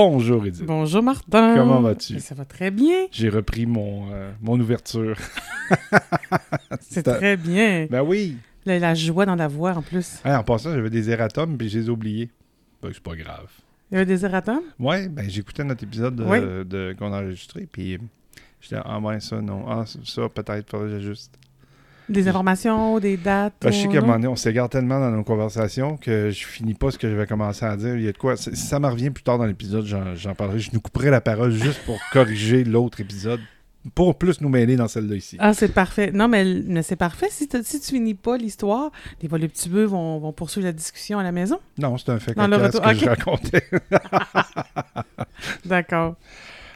Bonjour Edith. Bonjour Martin. Comment vas-tu? Ça va très bien. J'ai repris mon, euh, mon ouverture. C'est très bien. Ben oui. La, la joie dans la voix en plus. Hey, en passant, j'avais des erratums puis je les ai oubliés. Ben, c'est pas grave. Il y avait des erratums? Ouais, ben j'écoutais notre épisode de, Oui. de- qu'on a enregistré puis j'étais ah ouais ça non ah ça peut-être faudrait que j'ajuste. Des informations, des dates? Ben, je sais qu'à un moment donné, on s'égare tellement dans nos conversations que je finis pas ce que je vais commencer à dire. Il y a de quoi. Si ça me revient plus tard dans l'épisode, j'en, parlerai. Je nous couperai la parole juste pour corriger l'autre épisode. Pour plus nous mêler dans celle-là ici. Ah, c'est parfait. Non, mais, mais c'est parfait. Si, si tu finis pas l'histoire, les voluptueux vont, vont poursuivre la discussion à la maison. Non, c'est un fait Dans le retour- que je ok. racontais. D'accord.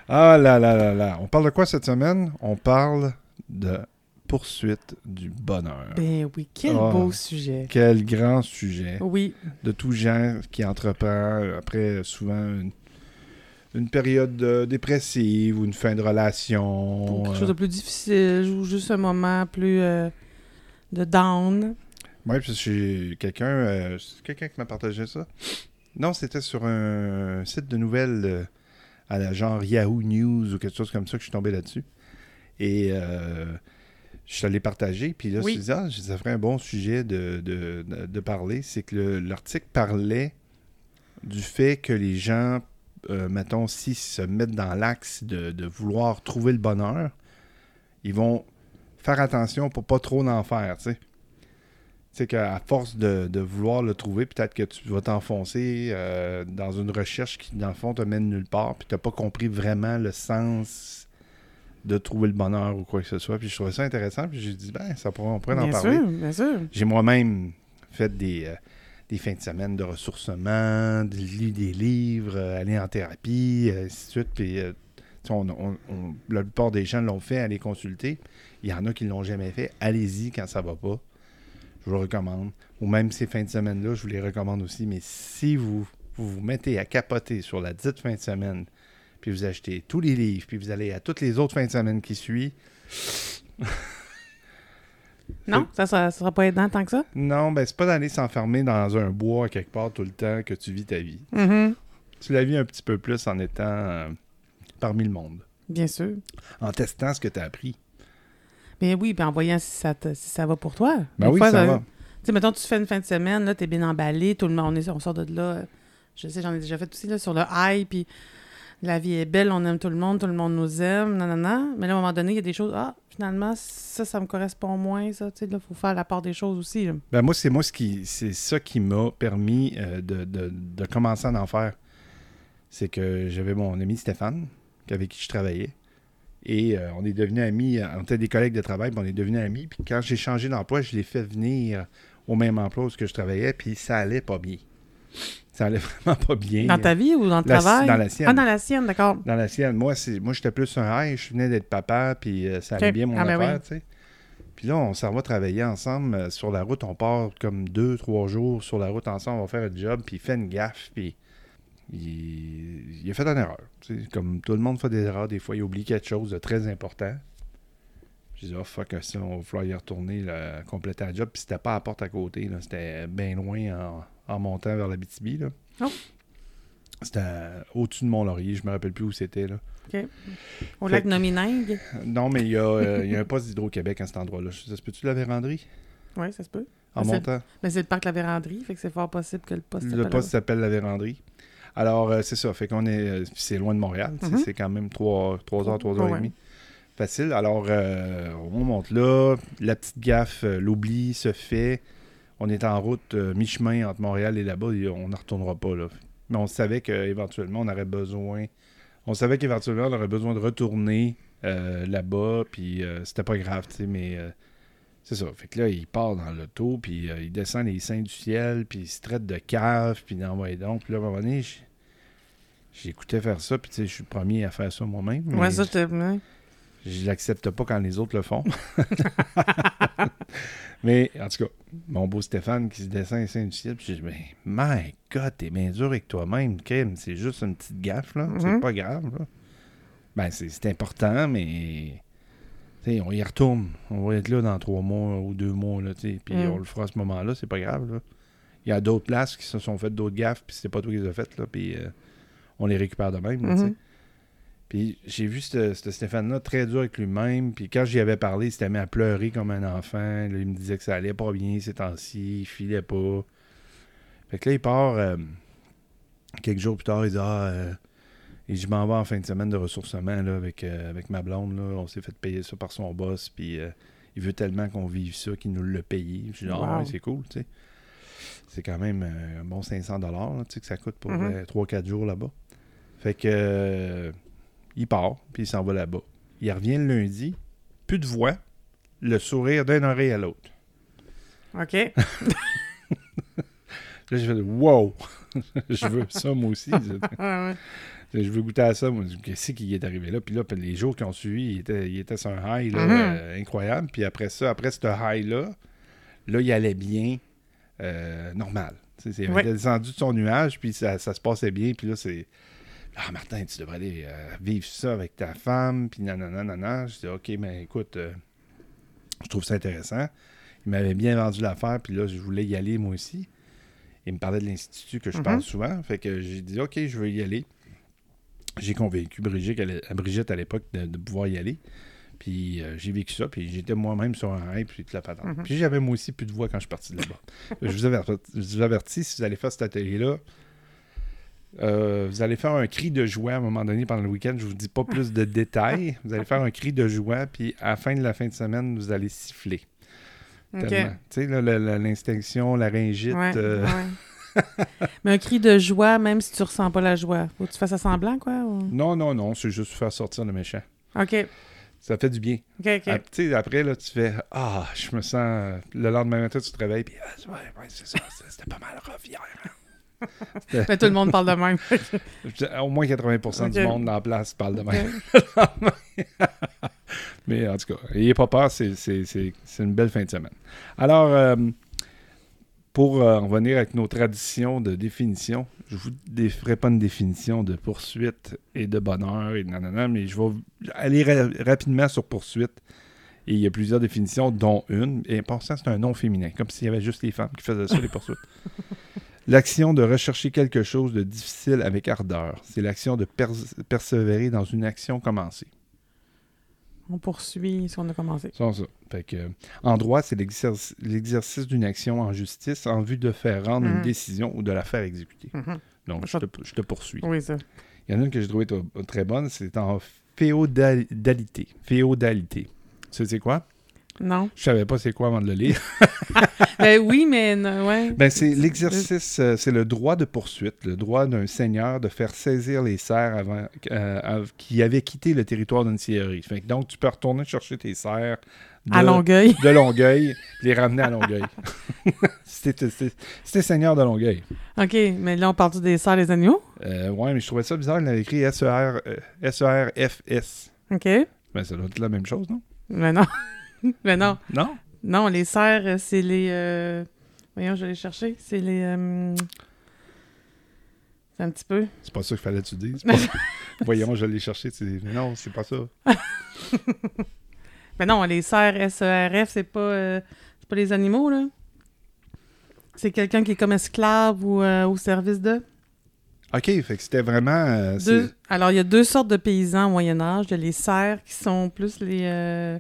Ah là là là là. On parle de quoi cette semaine? On parle de poursuite du bonheur. Ben oui, quel Ah. beau sujet. Quel grand sujet. Oui, De tout genre qui entreprend euh, après euh, souvent une, une période euh, dépressive ou une fin de relation. quelque euh, chose de plus difficile ou juste un moment plus euh, de down. Oui, puis j'ai quelqu'un euh, quelqu'un qui m'a partagé ça. Non, c'était sur un site de nouvelles euh, à la genre Yahoo News ou quelque chose comme ça que je suis tombé là-dessus. Et euh, je suis allé partager, puis là, Oui. je me disais, ah, ça ferait un bon sujet de, de, de- parler. C'est que le- l'article parlait du fait que les gens, euh, mettons, s'ils se mettent dans l'axe de, de vouloir trouver le bonheur, ils vont faire attention pour pas trop en faire, tu sais. Tu sais qu'à force de, de vouloir le trouver, peut-être que tu vas t'enfoncer euh, dans une recherche qui, dans le fond, te mène nulle part, puis tu n'as pas compris vraiment le sens de trouver le bonheur ou quoi que ce soit. Puis je trouvais ça intéressant, puis j'ai dit, ben, ça pourrait, on pourrait en Bien parler. sûr, bien sûr. J'ai moi-même fait des, euh, des fins de semaine de ressourcement, de lire des livres, euh, aller en thérapie, euh, ainsi de suite. Puis, euh, on- on- on- la plupart des gens l'ont fait, aller consulter. Il y en a qui ne l'ont jamais fait. Allez-y quand ça va pas. Je vous le recommande. Ou même ces fins de semaine-là, je vous les recommande aussi. Mais si vous vous, vous mettez à capoter sur la dite fin de semaine, puis vous achetez tous les livres, puis vous allez à toutes les autres fins de semaine qui suivent, Non, ça, ça sera pas aidant tant que ça? Non, ben c'est pas d'aller s'enfermer dans un bois quelque part tout le temps que tu vis ta vie. Mhm. Tu la vis un petit peu plus en étant euh, parmi le monde. Bien sûr. En testant ce que tu as appris. Mais oui, puis en voyant si ça, te- si ça va pour toi. Ben Des oui, fois, ça euh, va. Tu sais, mettons, tu fais une fin de semaine, là, t'es bien emballé, tout le monde, on, est- on sort de là. Je sais, j'en ai déjà fait aussi, là, sur le high, puis la vie est belle, on aime tout le monde, tout le monde nous aime, nanana. Mais là, à un moment donné, il y a des choses, ah, finalement, ça, ça me correspond moins, ça, tu sais, là, faut faire la part des choses aussi. Ben moi, c'est moi ce qui c'est ça qui m'a permis euh, de, de- commencer à en faire. C'est que j'avais mon ami Stéphane, avec qui je travaillais. Et euh, on est devenus amis, euh, on était des collègues de travail, puis on est devenus amis. Puis quand j'ai changé d'emploi, je l'ai fait venir au même emploi où je travaillais, puis ça allait pas bien. Ça allait vraiment pas bien. Dans ta vie ou dans le La- travail? dans la sienne. Ah, dans la sienne, d'accord. Dans la sienne, moi, moi j'étais plus un hey, je venais d'être papa, puis euh, ça allait bien mon Ah, ben affaire, oui. tu sais. Puis là, on s'en va travailler ensemble euh, sur la route. On part comme deux, trois jours sur la route ensemble. On va faire un job, puis il fait une gaffe, puis il, il a fait une erreur. tu sais. Comme tout le monde fait des erreurs, des fois, il oublie quelque chose de très important. J'ai dit, oh fuck, ça, on va falloir y retourner, là, compléter la job. Puis c'était pas à la porte à côté, c'était bien loin en, en montant vers la BTB. Là. Oh. C'était au-dessus de Mont-Laurier, je me rappelle plus où c'était. là. Au Fait lac que- Nominingue. Non, mais il y, a, euh, y a un poste d'Hydro-Québec à cet endroit-là. Ça se peut-tu la véranderie? Oui, ça se peut. en montant? Mais c'est le parc La Vérandrie, fait que c'est fort possible que le poste Le poste s'appelle la véranderie. Alors, euh, c'est ça. Fait qu'on est. euh, c'est loin de Montréal. Mhm. C'est quand même 3, heures, 3 heures Ouais. et demie. Facile. Alors, euh, on monte là. La petite gaffe, l'oubli se fait. On est en route euh, mi-chemin entre Montréal et là-bas. et on ne retournera pas là. Mais on savait qu'éventuellement, on aurait besoin. On savait qu'éventuellement, on aurait besoin de retourner euh, là-bas. Puis euh, c'était pas grave, tu sais, mais. c'est ça. Fait que là, il part dans l'auto, puis il descend les seins du ciel, puis il se traite de cave, puis d'envoyer donc. Puis là, à un moment donné, j'écoutais faire ça, puis tu sais, je suis le premier à faire ça moi-même. mais Ouais, ça, je je l'accepte pas quand les autres le font. mais en tout cas, mon beau Stéphane qui se seins du ciel, puis j'ai dit, mais my God, t'es bien dur avec toi-même, Kim. C'est juste une petite gaffe, là. C'est Mhm. pas grave, là. Ben, c'est c'est important, mais. tu sais, on y retourne. On va être là dans trois mois ou deux mois, là. Puis Mhm. on le fera à ce moment-là, c'est pas grave, là. Il y a d'autres places qui se sont faites d'autres gaffes, puis c'est pas toi qui les as faites, là. Puis euh, on les récupère de même. là, sais. Puis j'ai vu ce ce Stéphane-là très dur avec lui-même. Puis quand j'y avais parlé, il s'était mis à pleurer comme un enfant. Là, il me disait que ça allait pas bien ces temps-ci, il filait pas. Fait que là, il part euh, quelques jours plus tard, il dit Ah, euh, et je m'en vais en fin de semaine de ressourcement là, avec, euh, avec ma blonde. Là. On s'est fait payer ça par son boss. Puis il veut tellement qu'on vive ça qu'il nous l'a payé. Je dis Ah, Wow. ouais, c'est cool, tu sais. C'est quand même un bon 500 dollars tu sais, que ça coûte pour Mhm. 3-4 jours là-bas. Fait que il part, puis il s'en va là-bas. Il revient le lundi, plus de voix, le sourire d'une oreille à l'autre. OK. Là, j'ai fait Wow! je veux ça, moi aussi. Je veux goûter à ça. Qu'est-ce qui est arrivé là? Puis là, les jours qui ont suivi, il était, il était sur un high là, Mhm. euh, incroyable. Puis après ça, après ce high-là, là, il allait bien, euh, normal. Il Ouais. était descendu de son nuage, puis ça, ça se passait bien. Puis là, c'est. Ah, Martin, tu devrais aller euh, vivre ça avec ta femme, puis nanana, nanana. Je dis, OK, mais écoute, euh, je trouve ça intéressant. Il m'avait bien vendu l'affaire, puis là, je voulais y aller moi aussi. Il me parlait de l'Institut que je Mhm. parle souvent. Fait que j'ai dit, OK, je veux y aller. J'ai convaincu Brigitte, à Brigitte l'époque de, de pouvoir y aller. Puis euh, j'ai vécu ça, puis j'étais moi-même sur un hype, puis toute la patente. Mhm. Puis j'avais moi aussi plus de voix quand je suis parti de là-bas. je, vous avertis, je vous avertis, si vous allez faire cet atelier-là, euh, vous allez faire un cri de joie à un moment donné pendant le week-end. Je vous dis pas plus de détails. Vous allez faire un cri de joie, puis à la fin de la fin de semaine, vous allez siffler. OK. Tellement. Tu sais, l'instinction, la ringite. Ouais, euh, ouais. Mais un cri de joie, même si tu ressens pas la joie. Faut que tu fasses semblant, quoi? ou- Non, non, non, c'est juste faire sortir le méchant. OK. Ça fait du bien. OK, OK. Après, là, tu fais Ah, je me sens. Le lendemain matin, tu te réveilles, puis ah, ouais, c'est ça, c'était pas mal rough hier. hein. Mais tout le monde parle de même. Au moins 80% du monde dans la place parle de même. Mais en tout cas, ayez pas peur, c'est, c'est- c'est- c'est une belle fin de semaine. Alors, euh, pour euh, en revenir avec nos traditions de définition, je vous dé- ferai pas une définition de poursuite et de bonheur et nanana, mais je vais aller ra- rapidement sur poursuite. Et il y a plusieurs définitions, dont une. Et pour ça, c'est un nom féminin, comme s'il y avait juste les femmes qui faisaient ça, les poursuites. L'action de rechercher quelque chose de difficile avec ardeur. C'est l'action de pers- persévérer dans une action commencée. On poursuit ce qu'on a commencé. C'est ça. Fait que, euh, en droit, c'est l'exercice d'une action en justice en vue de faire rendre une Mhm. décision ou de la faire exécuter. Mhm. Donc, je te, je te poursuis. Oui, ça. Il y en a une que j'ai trouvée très bonne, c'est en féodalité. Féodalité. Sais c'est quoi? Non. Je savais pas c'est quoi avant de le lire. ben oui, mais non, ouais. Ben, c'est l'exercice, euh, c'est le droit de poursuite, le droit d'un seigneur de faire saisir les serfs avant, euh, qui avaient quitté le territoire d'une scierie. Fait que donc, tu peux retourner chercher tes serfs de, À Longueuil. de Longueuil, les ramener à Longueuil. C'était seigneur de Longueuil. OK, mais là, on parle des serres des agneaux. Euh, ouais, mais je trouvais ça bizarre, il avait écrit S-E-R, euh, S-E-R-F-S. OK. Ben, ça doit être la même chose, non? Mais non. mais non. Non? Non, les serres, euh, c'est les... euh, Voyons, je vais les chercher. C'est les... euh, C'est un petit peu. C'est pas ça qu'il fallait que tu dises. Pas- Voyons, je. Tu dis, mais non, c'est pas ça. Mais non, les serres S-E-R-F, c'est pas, euh, c'est pas les animaux, là. C'est quelqu'un qui est comme esclave ou au service de. OK, fait que c'était vraiment... euh, Deux. Alors, il y a deux sortes de paysans au Moyen-Âge. Il y a les serfs qui sont plus les, euh,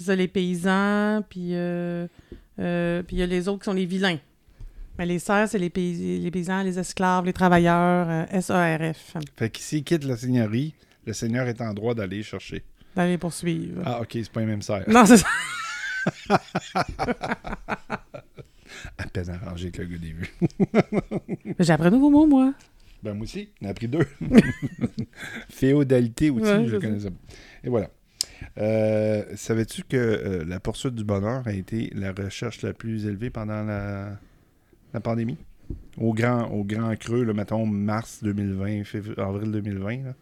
c'est ça, les paysans, puis, euh, euh, puis il y a les autres qui sont les vilains. Mais les serfs, c'est les, pays- les paysans, les esclaves, les travailleurs, euh, S-A-R-F, Fait que s'il quitte la seigneurie, le seigneur est en droit d'aller chercher. d'aller poursuivre. Ah, OK, c'est pas les mêmes serfs. Non, c'est ça. À peine arrangé avec le gars des vues. Mais J'ai appris un nouveau mot, moi. Ben, moi aussi, on a appris deux. Féodalité aussi, Ouais, je c'est connaissais pas. Et voilà. Euh, Savais-tu que euh, la poursuite du bonheur a été la recherche la plus élevée pendant la, la pandémie? Au grand, au grand creux, là, mettons mars 2020, février, avril 2020, là,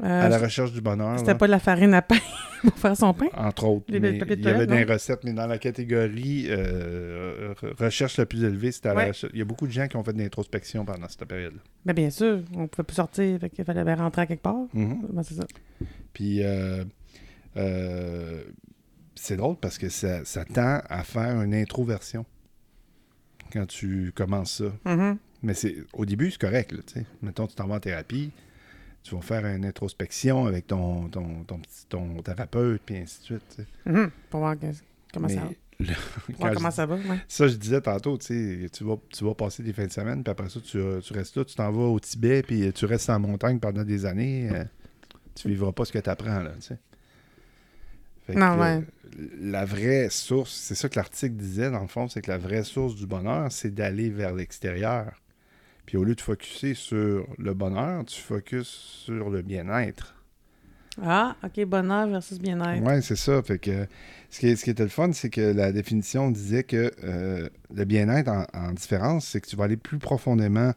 Euh, à la recherche du bonheur. C'était pas de la farine à pain pour faire son pain? Entre autres. Il y avait des recettes, mais dans la catégorie euh, re- recherche la plus élevée, c'était à la Ouais. recherche- Il y a beaucoup de gens qui ont fait de l'introspection pendant cette période-là. Ben bien sûr, on pouvait plus sortir, fait qu'il fallait bien rentrer à quelque part. Mhm. Ben, c'est ça. Puis, euh, c'est drôle parce que ça, ça tend à faire une introversion quand tu commences ça. Mhm. Mais c'est au début, c'est correct. Là. Mettons, tu t'en vas en thérapie, tu vas faire une introspection avec ton, ton, ton, ton thérapeute, puis ainsi de suite. Mhm. Pour voir que- comment, Mais ça, le- voir quand je comment ça va. ouais. Ça, je disais tantôt, tu vas, tu vas passer des fins de semaine, puis après ça, tu, tu restes là, tu t'en vas au Tibet, puis tu restes en montagne pendant des années. euh, tu vivras pas ce que tu apprends, là, que, Non, ouais. La vraie source, c'est ça que l'article disait, dans le fond, c'est que la vraie source du bonheur, c'est d'aller vers l'extérieur. Puis au lieu de focuser sur le bonheur, tu focuses sur le bien-être. Ah, OK, bonheur versus bien-être. Oui, c'est ça. Fait que ce qui, ce qui était le fun, c'est que la définition disait que euh, le bien-être en, en différence, c'est que tu vas aller plus profondément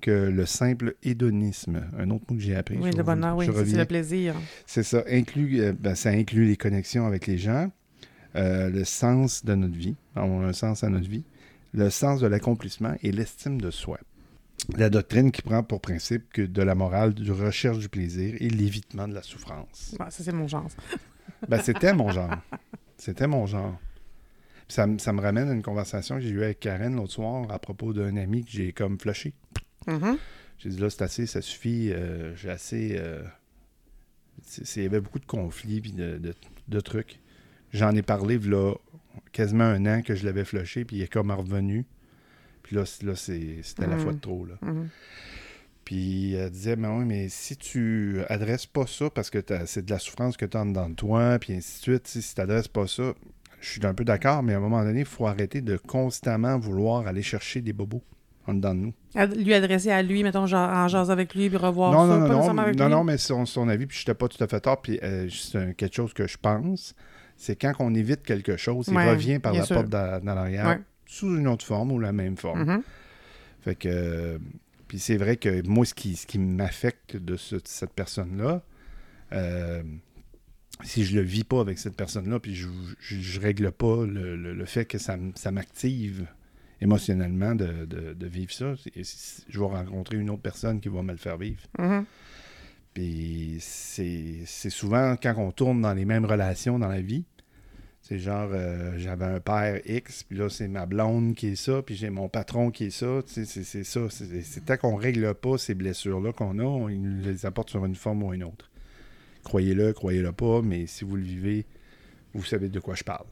que le simple hédonisme. Un autre mot que j'ai appris. Oui, le bonheur, oui, c'est- le plaisir. C'est ça. Inclut, euh, ben, ça inclut les connexions avec les gens, euh, le sens de notre vie. On a un sens à notre vie. Le sens de l'accomplissement et l'estime de soi. La doctrine qui prend pour principe que de la morale, du recherche du plaisir et l'évitement de la souffrance. Bon, ça, c'est mon genre. Ben, c'était mon genre. C'était mon genre. Ça, me- ça me ramène à une conversation que j'ai eue avec Karen l'autre soir à propos d'un ami que j'ai comme Mhm. J'ai dit là, c'est assez, ça suffit. euh, j'ai assez. euh, Il y avait beaucoup de conflits puis de, de- de trucs. J'en ai parlé là quasiment un an que je l'avais flushé, puis il est comme revenu. Puis là, c'est- là c'est- c'était la Mhm. fois de trop. Là. Mhm. Puis elle disait, mais oui, mais si tu adresses pas ça parce que c'est de la souffrance que tu as de toi, puis ainsi de suite, si tu n'adresses pas ça, je suis un peu d'accord, mais à un moment donné, il faut arrêter de constamment vouloir aller chercher des bobos en dedans de nous. Lui adresser à lui, mettons, genre, en jase avec lui, puis revoir non, ça, non, pas non, non, nécessairement avec non, lui. non, mais son, son avis, puis je n'étais pas tout à fait tort, puis euh, c'est quelque chose que je pense, c'est quand on évite quelque chose, il revient par la sûr. porte d'a- dans l'arrière, Ouais. sous une autre forme ou la même forme. Mhm. Fait que. euh, puis c'est vrai que moi, ce qui, ce qui m'affecte de ce- cette personne-là, euh, si je le vis pas avec cette personne-là, puis je, je, je règle pas le, le- le fait que ça, ça m'active émotionnellement de, de- de vivre ça, et je vais rencontrer une autre personne qui va me le faire vivre. Mhm. Puis c'est souvent quand on tourne dans les mêmes relations dans la vie. C'est genre, euh, j'avais un père X, puis là, c'est ma blonde qui est ça, puis j'ai mon patron qui est ça. C'est c'est ça. C'est tant qu'on règle pas ces blessures-là qu'on a, on ils les apporte sur une forme ou une autre. Croyez-le, croyez-le pas, mais si vous le vivez, vous savez de quoi je parle.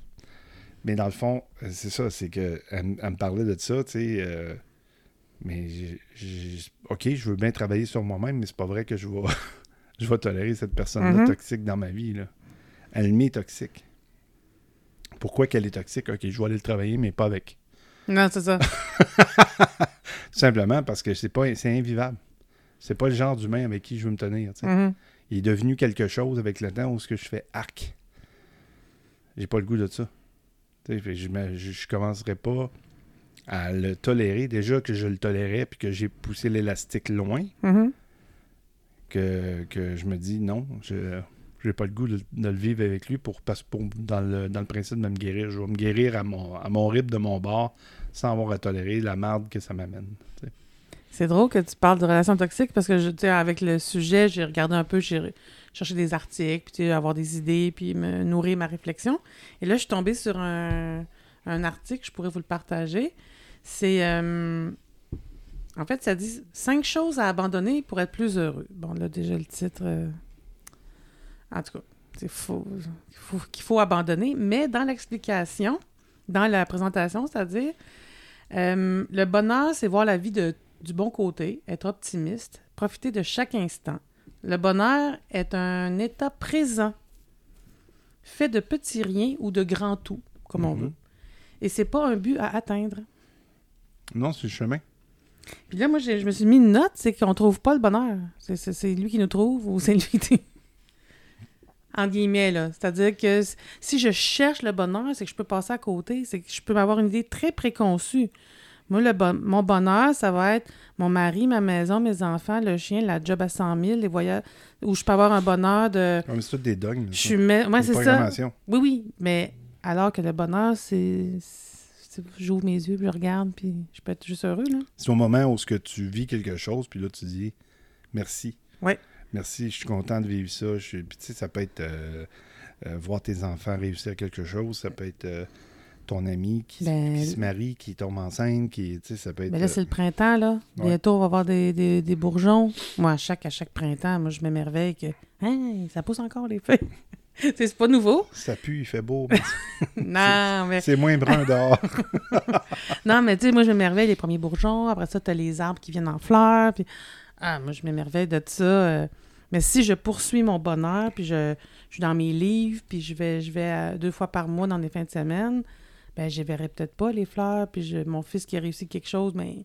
Mais dans le fond, euh, c'est ça, c'est que elle, me- elle me parlait de ça, tu sais. euh, mais OK, je veux bien travailler sur moi-même, mais c'est pas vrai que je vais, je vais tolérer cette personne-là Mhm. toxique dans ma vie. Là. Elle m'est toxique. Pourquoi qu'elle est toxique? OK, je vais aller le travailler, mais pas avec. Non, c'est ça. Tout simplement parce que c'est pas c'est invivable. C'est pas le genre d'humain avec qui je veux me tenir. Mhm. Il est devenu quelque chose avec le temps où ce que je fais arc. J'ai pas le goût de ça. Je, je commencerai pas à le tolérer. Déjà que je le tolérais puis que j'ai poussé l'élastique loin, Mhm. que, que je me dis non, je j'ai pas le goût de, de le vivre avec lui pour, parce, pour dans, le, dans le principe de me guérir. Je vais me guérir à mon, à mon rythme de mon bord sans avoir à tolérer la marde que ça m'amène. C'est drôle que tu parles de relations toxiques parce que, tu sais, avec le sujet, j'ai regardé un peu, j'ai cherché des articles, puis avoir des idées, puis me nourrir ma réflexion. Et là, je suis tombée sur un, un article, je pourrais vous le partager. C'est. euh, en fait, ça dit cinq choses à abandonner pour être plus heureux. Bon, là, déjà, le titre. euh, En tout cas, c'est faux. Qu'il faut, qu'il faut abandonner. Mais dans l'explication, dans la présentation, c'est-à-dire. euh, le bonheur, c'est voir la vie de, du bon côté, être optimiste, profiter de chaque instant. Le bonheur est un état présent, fait de petits riens ou de grands tout, comme on Mhm. veut. Et c'est pas un but à atteindre. Non, c'est le chemin. Puis là, moi, je me suis mis une note, c'est qu'on trouve pas le bonheur. C'est- lui qui nous trouve ou c'est lui qui... En guillemets, là. C'est-à-dire que si je cherche le bonheur, c'est que je peux passer à côté. C'est que je peux avoir une idée très préconçue. Moi, le bon- mon bonheur, ça va être mon mari, ma maison, mes enfants, le chien, la job à 100 000, les voyages... Où je peux avoir un bonheur de... Comme c'est tout des dogmes. Je suis... me- Ouais, c'est ça. Oui, oui, mais alors que le bonheur, c'est... c'est- J'ouvre mes yeux, puis je regarde, puis je peux être juste heureux, là. C'est au moment où ce que tu vis quelque chose, puis là, tu dis merci. Ouais. Merci, je suis content de vivre ça. Je suis- Puis, tu sais, ça peut être euh, euh, voir tes enfants réussir quelque chose, ça peut être euh, ton ami qui, Ben, qui se marie, qui tombe enceinte, qui, tu sais, ça peut être... Mais là, c'est le printemps, là. Ouais. Bientôt, on va avoir des, des, des bourgeons. Moi, à chaque, à chaque printemps, moi, je m'émerveille que Hein, ça pousse encore les feuilles. c'est pas nouveau. Ça pue, il fait beau, mais Non, mais, c'est moins brun dehors. non, mais tu sais, moi, je m'émerveille les premiers bourgeons. Après ça, tu as les arbres qui viennent en fleurs. Puis, ah, moi, je m'émerveille de ça. euh. Mais si je poursuis mon bonheur, puis je, je suis dans mes livres, puis je vais, je vais euh, deux fois par mois dans les fins de semaine, ben, je verrai peut-être pas les fleurs. Puis je- mon fils qui a réussi quelque chose, mais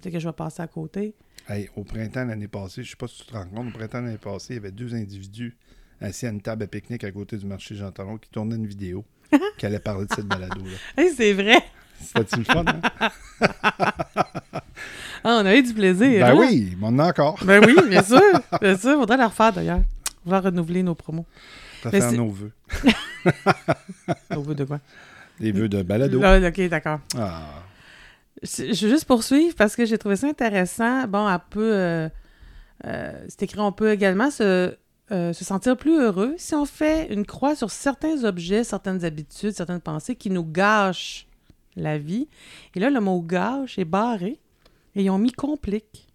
peut-être que je vais passer à côté. Hey, au printemps l'année passée, je sais pas si tu te rends compte, au printemps l'année passée, il y avait deux individus assis à une table à pique-nique à côté du marché Jean Talon qui tournaient une vidéo qui allait parler de cette balado-là. Hey, c'est vrai! C'était-tu le fun, hein? Ah, on a eu du plaisir. Ben hein? oui, mais on en a encore. Ben oui, bien sûr. Bien sûr, faudrait la refaire d'ailleurs. On va renouveler nos promos. C'est- nos vœux. Au bout de quoi? Les vœux de balado. Là, ok, d'accord. Ah, Je veux juste poursuivre parce que j'ai trouvé ça intéressant. Bon, un peu. euh, euh, c'est écrit, on peut également se, euh, se sentir plus heureux si on fait une croix sur certains objets, certaines habitudes, certaines pensées qui nous gâchent la vie. Et là, le mot gâche est barré et ils ont mis complique.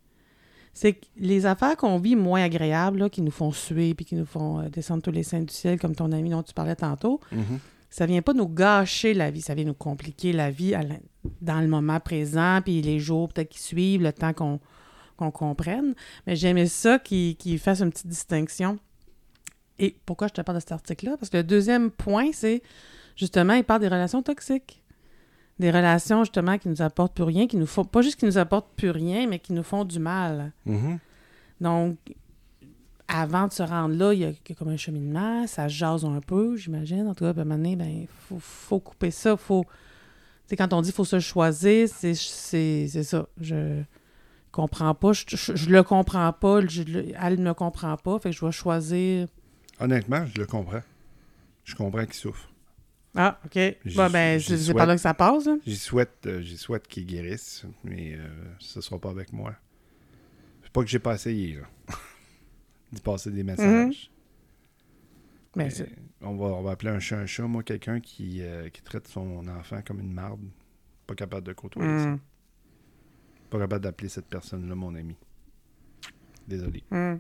C'est que les affaires qu'on vit moins agréables, là, qui nous font suer puis qui nous font descendre tous les saints du ciel, comme ton ami dont tu parlais tantôt, mhm. Ça vient pas nous gâcher la vie, ça vient nous compliquer la vie à dans le moment présent, puis les jours peut-être qui suivent, le temps qu'on comprenne. Mais j'aimais ça qu'il fasse une petite distinction. Et pourquoi je te parle de cet article-là? Parce que le deuxième point, c'est justement, il parle des relations toxiques. Des relations, justement, qui nous apportent plus rien, qui nous font, pas juste qui nous apportent plus rien, mais qui nous font du mal. Mhm. Donc, avant de se rendre là, il y a, comme un cheminement, ça jase un peu, j'imagine. En tout cas, puis à un moment donné, ben, il faut, faut couper ça. Faut... Tu sais, quand on dit qu'il faut se choisir, c'est, ça. Je comprends pas, je, je, je le comprends pas, je le- elle ne me comprend pas, fait que je dois choisir. Honnêtement, je le comprends. Je comprends qu'il souffre. Ah, OK. Bon, ben, c'est, par là que ça passe. là. J'y souhaite, euh, j'y souhaite qu'il guérisse, mais euh, ce sera pas avec moi. C'est pas que j'ai pas essayé, là. D'y passer des messages. Ben, on, va, on va appeler un chat un chat. Moi, quelqu'un qui, euh, qui traite son enfant comme une marde, pas capable de côtoyer ça. Hum, Pas capable d'appeler cette personne-là mon ami. Désolé. hum.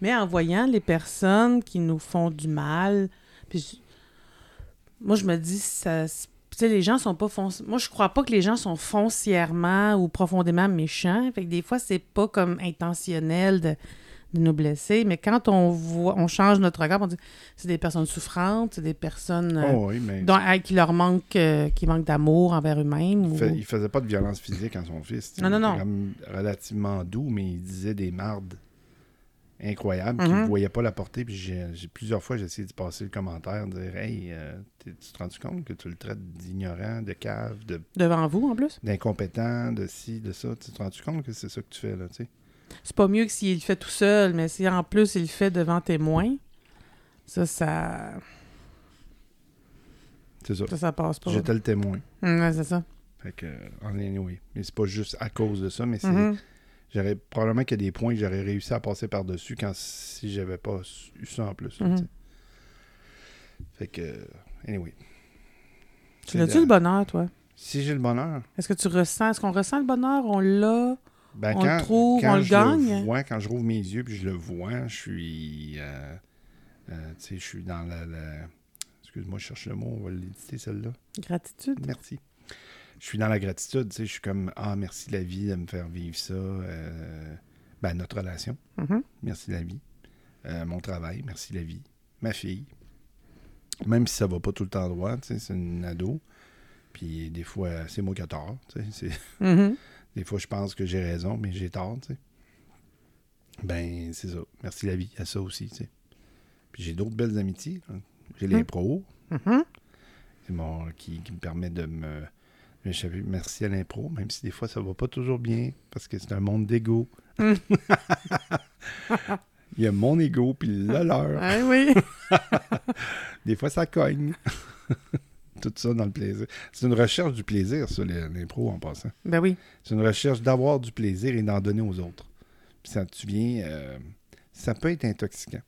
Mais en voyant les personnes qui nous font du mal, puis je- moi je me dis ça tu sais les gens sont pas fonci- moi je crois pas que les gens sont foncièrement ou profondément méchants fait que des fois c'est pas comme intentionnel de, de nous blesser mais quand on voit on change notre regard on dit c'est des personnes souffrantes c'est des personnes euh, oh oui, mais dont- à qui leur manque euh, qui manquent d'amour envers eux-mêmes il, ou- il faisait pas de violence physique à son fils. tu. Non, non, Il non. comme relativement doux, mais il disait des mardes incroyables qu'il Mhm. ne voyait pas la portée. Puis j'ai, plusieurs fois, j'ai essayé de passer le commentaire, de dire Hey, euh, tu te rends compte que tu le traites d'ignorant, de cave, de, devant vous en plus? d'incompétent, de ci, de ça? Tu te rends compte que c'est ça que tu fais, là, tu sais? C'est pas mieux que s'il le fait tout seul mais si en plus il le fait devant témoin ça ça C'est ça. ça, ça passe pas J'étais le témoin. Hum, ouais, c'est ça Fait que, en anyway. Mais c'est pas juste à cause de ça, mais c'est. Mhm. J'aurais probablement qu'il y a des points que j'aurais réussi à passer par-dessus quand si j'avais pas eu ça en plus. là, Mhm. sais. Fait que. Anyway. Tu l'as-tu la- le bonheur, toi? Si j'ai le bonheur, Est-ce que tu ressens, est-ce qu'on ressent le bonheur? On l'a? Ben On le quand, trouve, quand on le je gagne. vois, quand je rouvre mes yeux puis je le vois, je suis. euh, euh, tu sais, je suis dans la. la- Excuse-moi, je cherche le mot, on va l'éditer celle-là. Gratitude? Merci. Je suis dans la gratitude, tu sais, je suis comme Ah, merci la vie de me faire vivre ça. euh, ben, notre relation, Mhm. merci la vie. Mon travail, merci la vie. Ma fille. Même si ça va pas tout le temps droit, tu sais, c'est une ado. Puis des fois, c'est moi qui tort. tu sais, c'est- Mhm. Des fois, je pense que j'ai raison, mais j'ai tort, tu sais. Ben, c'est ça. Merci la vie, à ça aussi, tu sais. Puis j'ai d'autres belles amitiés. J'ai les pros, c'est mon, qui, qui me permet de me. savais- Merci à l'impro, même si des fois ça va pas toujours bien, parce que c'est un monde d'ego. Mm. Il y a mon ego, puis le leur. Ah oui. Des fois, ça cogne. Tout ça dans le plaisir. C'est une recherche du plaisir, ça, l'impro, en passant. ben oui. C'est une recherche d'avoir du plaisir et d'en donner aux autres. Puis ça, tu viens. euh, ça peut être intoxiquant.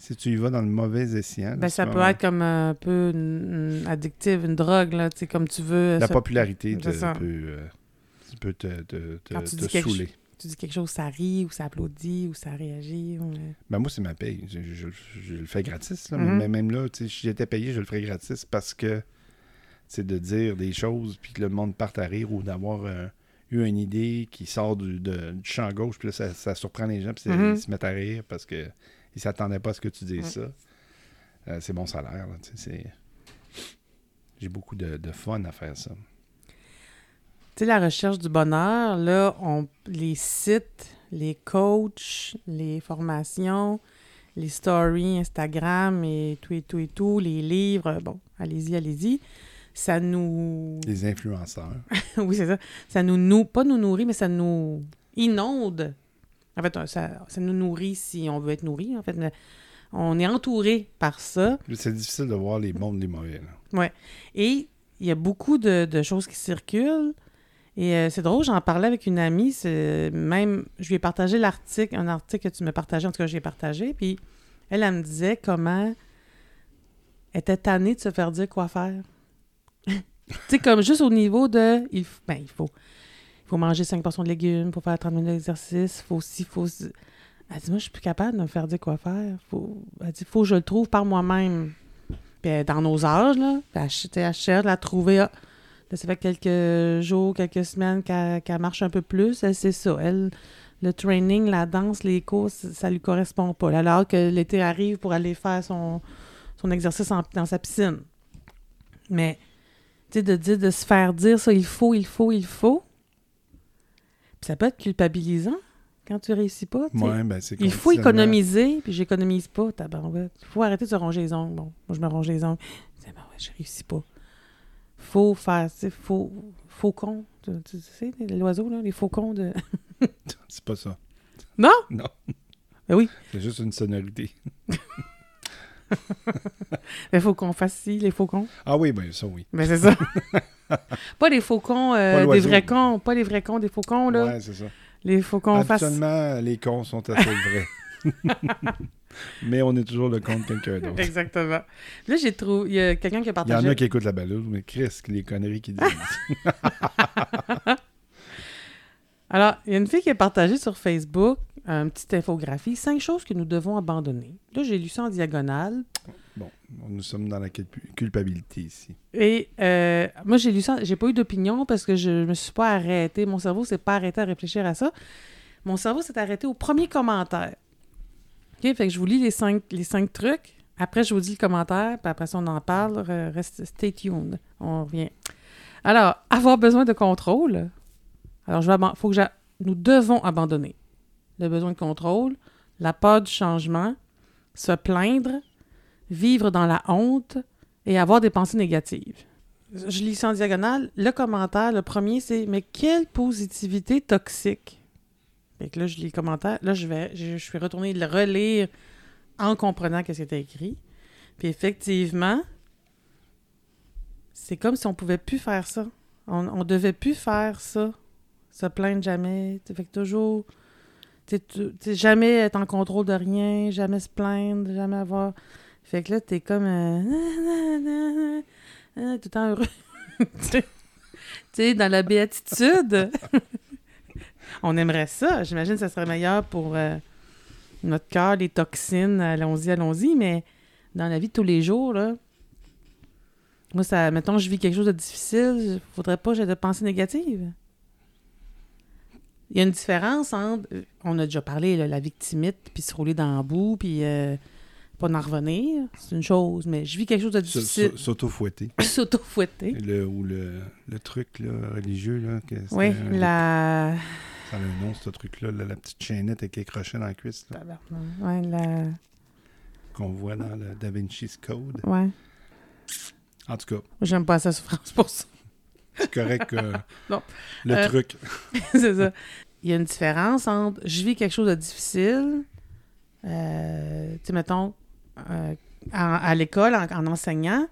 Si tu y vas dans le mauvais escient. Ben, ça peut être comme un peu une, une addictive, une drogue, là, tu sais, comme tu veux. La ça- popularité te, peut, euh, te, te, te, te saouler. Tu dis quelque chose, ça rit, ou ça applaudit, ou ça réagit. ou, euh, Ben moi, c'est ma paye. Je, je- je le fais gratis. Là, Mhm. Mais même là, si j'étais payé, je le ferais gratis parce que c'est de dire des choses puis que le monde parte à rire ou d'avoir euh, eu une idée qui sort du, de- du champ gauche puis là, ça, ça surprend les gens puis Mhm. ils se mettent à rire parce que ils s'attendaient pas à ce que tu dises ça. Euh, c'est mon salaire. J'ai beaucoup de, de fun à faire ça. Tu sais, la recherche du bonheur, là, on, les sites, les coachs, les formations, les stories Instagram et tout et tout et tout, les livres, bon, allez-y, allez-y. Ça nous. Les influenceurs. oui, c'est ça. Ça nous, nou- Pas nous nourrit, mais ça nous inonde. En fait, ça, ça nous nourrit si on veut être nourri, en fait. on est entouré par ça. C'est difficile de voir les bons et les mauvais. là. Et il y a beaucoup de, de choses qui circulent. Et euh, c'est drôle, j'en parlais avec une amie. Même, je lui ai partagé l'article, un article que tu m'as partagé, en tout cas, j'ai partagé. Puis elle, elle me disait comment elle était tannée de se faire dire quoi faire. tu sais, comme juste au niveau de. Il, ben, il faut. Il faut manger 5 portions de légumes, faut faire 30 minutes d'exercice, il faut aussi, faut. Elle dit, moi, je suis plus capable de me faire dire quoi faire. Faut... Elle dit, faut que je le trouve par moi-même. Puis dans nos âges, là, elle, elle cherche à trouver. ah, là, ça fait quelques jours, quelques semaines qu'elle marche un peu plus. Elle, c'est ça. Elle, le training, la danse, les courses, ça lui correspond pas. Elle a hâte que l'été arrive pour aller faire son, son exercice en- dans sa piscine. Mais, tu sais, de dire, de se faire dire ça, il faut, il faut, il faut. Puis ça peut être culpabilisant quand tu réussis pas. Ouais, ben, Il faut économiser, puis j'économise pas, tabarouette. Il faut arrêter de se ronger les ongles. Bon, moi, je me ronge les ongles. C'est ben ouais, je réussis pas. Faut faire, tu sais, faut, faucon. Tu, tu sais, l'oiseau, là, les faucons de... C'est pas ça. Non? Non. Ben oui. C'est juste une sonorité. Les faucons faciles, les faucons. Ah oui, ben ça oui. Ben c'est ça. pas les faucons, euh, Pas des vrais cons. Pas les vrais cons, des faucons, là. Ouais, c'est ça. Les faucons. Habituellement, les cons sont assez vrais. Mais on est toujours le con de quelqu'un d'autre. Exactement. Là, j'ai trouvé... Il y a quelqu'un qui a Il y en partagé... a qui écoutent la balade, mais Chris, les conneries qu'ils disent. Alors, il y a une fille qui a partagé sur Facebook une petite infographie, cinq choses que nous devons abandonner. Là, j'ai lu ça en diagonale. bon, nous sommes dans la culp- culpabilité ici. Et euh, moi, j'ai lu ça, j'ai pas eu d'opinion parce que je me suis pas arrêté. Mon cerveau s'est pas arrêté à réfléchir à ça. Mon cerveau s'est arrêté au premier commentaire. OK, fait que je vous lis les cinq, les cinq trucs. Après, je vous dis le commentaire, puis après ça, on en parle. Re- Reste, stay tuned. On revient. Alors, avoir besoin de contrôle. Alors, je vais faut que nous devons abandonner le besoin de contrôle, la peur du changement, se plaindre, vivre dans la honte et avoir des pensées négatives. Je lis ça en diagonale. Le commentaire, le premier, c'est Mais quelle positivité toxique! Fait que là, je lis le commentaire. Là, je vais, je, je suis retournée le relire en comprenant ce qui était écrit. Puis effectivement, c'est comme si on pouvait plus faire ça. On, on devait plus faire ça. Se plaindre jamais. Fait que toujours. Jamais être en contrôle de rien, jamais se plaindre, jamais avoir. Fait que là, t'es comme. euh, tout le temps heureux. tu sais, dans la béatitude. On aimerait ça. J'imagine que ça serait meilleur pour euh, notre cœur, les toxines. Allons-y, allons-y. Mais dans la vie de tous les jours, là, moi, ça, mettons, je vis quelque chose de difficile, il faudrait pas que j'ai de pensées négatives. Il y a une différence entre, on a déjà parlé, là, la victimite, puis se rouler dans le bout, puis euh, pas en revenir, c'est une chose, mais je vis quelque chose de difficile. S'auto-fouetter. S'auto-fouetter. Le, ou le, le truc là, religieux, là, que c'est Oui, la... ça a un nom, ce truc-là, là, la petite chaînette avec les crochets dans la cuisse, là, Ouais, la... qu'on voit dans le Da Vinci's Code. Ouais. En tout cas, J'aime pas sa souffrance pour ça. c'est correct. euh, Non. Le Euh, truc. c'est ça. Il y a une différence entre je vis quelque chose de difficile, euh, tu sais, mettons, euh, à, l'école, en, en enseignant,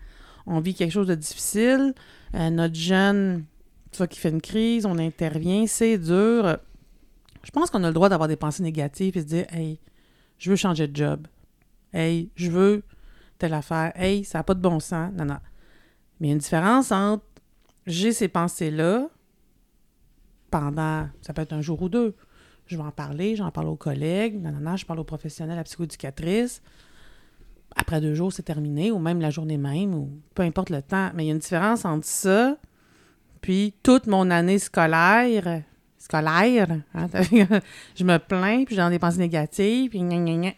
on vit quelque chose de difficile, euh, notre jeune, tu vois, qui fait une crise, on intervient, c'est dur. Je pense qu'on a le droit d'avoir des pensées négatives et se dire, hey, je veux changer de job. Hey, je veux telle affaire. Hey, ça n'a pas de bon sens. Non, non. Mais il y a une différence entre j'ai ces pensées-là pendant, ça peut être un jour ou deux. Je vais en parler, j'en parle aux collègues, non, non, non, je parle aux professionnels, à la psychoéducatrice. Après deux jours, c'est terminé, ou même la journée même, ou peu importe le temps. Mais il y a une différence entre ça, puis toute mon année scolaire, scolaire, hein, je me plains, puis j'ai des pensées négatives, puis gna, gna, gna.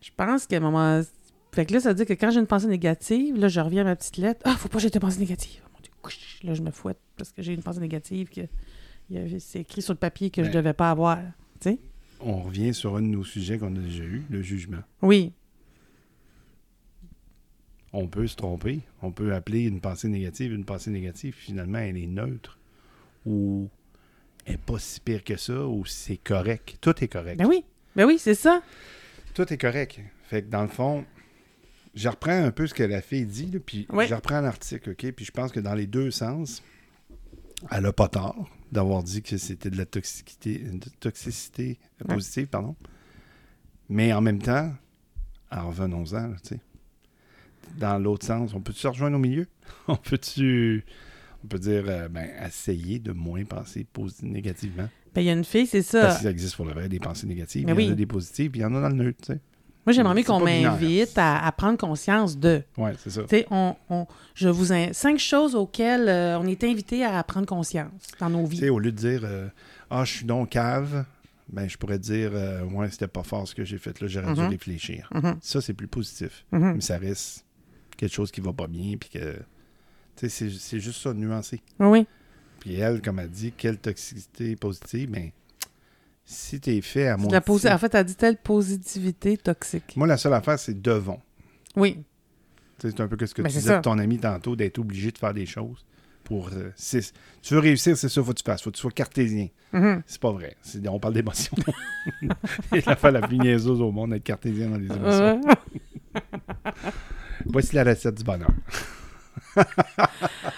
Je pense un moment... Fait que là, ça veut dire que quand j'ai une pensée négative, là, je reviens à ma petite lettre. Ah, faut pas que j'ai de pensée négative. Mon Dieu, couch. Là, je me fouette parce que j'ai une pensée négative que c'est écrit sur le papier que je Ben. devais pas avoir. Tu sais? On revient sur un de nos sujets qu'on a déjà eu, le jugement. Oui. On peut se tromper. On peut appeler une pensée négative une pensée négative. Finalement, elle est neutre. Ou elle n'est pas si pire que ça. Ou c'est correct. Tout est correct. Ben oui. Ben oui, c'est ça. Tout est correct. Fait que dans le fond, je reprends un peu ce que la fille dit, là, puis Oui. je reprends l'article, OK? Puis je pense que dans les deux sens, elle n'a pas tort d'avoir dit que c'était de la toxicité, de toxicité Ouais. positive, pardon. Mais en même temps, alors revenons-en, tu sais. Dans l'autre sens, on peut-tu se rejoindre au milieu? on peut-tu... On peut dire, euh, ben, essayer de moins penser négativement. Ben, il y a une fille, c'est Parce ça. existe pour le vrai des pensées négatives. Mais il y en oui. a des positives, puis il y en a dans le neutre, tu sais. Moi, j'aimerais mieux qu'on m'invite à, à prendre conscience de. Ouais, c'est ça. Tu sais, on, on- je vous in- cinq choses auxquelles euh, on est invité à prendre conscience dans nos Tu sais, vies. au lieu de dire euh, Ah, je suis donc cave, ben, je pourrais dire euh, Ouais, c'était pas fort ce que j'ai fait là, j'aurais dû Mhm. réfléchir. Mhm, Ça, c'est plus positif. mhm. Mais ça reste quelque chose qui va pas bien, puis que. Tu sais, c'est- juste ça, nuancé. Oui, oui. Puis elle, comme elle dit, quelle toxicité positive, ben, si t'es fait à la posi- en fait, elle dit telle positivité toxique. Moi, la seule affaire, c'est devant. Oui. C'est un peu ce que Ben, tu disais de ton ami tantôt, d'être obligé de faire des choses. Pour, euh, tu veux réussir, c'est ça, faut que tu fasses. Faut que tu sois cartésien. Mhm. C'est pas vrai. On parle d'émotions. C'est l'affaire la plus niaiseuse au monde, être cartésien dans les émotions. Voici la recette du bonheur.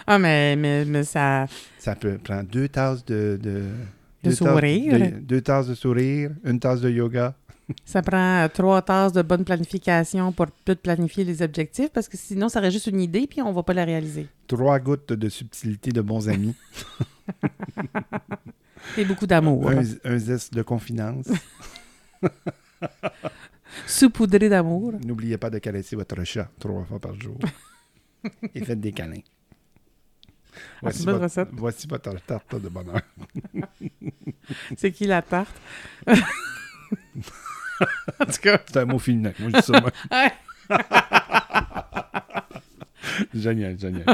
ah, mais, mais, mais ça. Ça peut prendre deux tasses de... De, De deux sourire. de- deux tasses de sourire, une tasse de yoga. Ça prend trois tasses de bonne planification pour tout planifier les objectifs parce que sinon, ça aurait juste une idée puis on va pas la réaliser. Trois gouttes de subtilité de bons amis. Et beaucoup d'amour. un, un zeste de confidence. Saupoudré d'amour. N'oubliez pas de caresser votre chat trois fois par jour. Et faites des câlins. Ah, votre, recette. voici votre tarte de bonheur. C'est qui la tarte? en tout cas. C'est un mot féminin. Moi, je dis ça. moi. Génial, génial.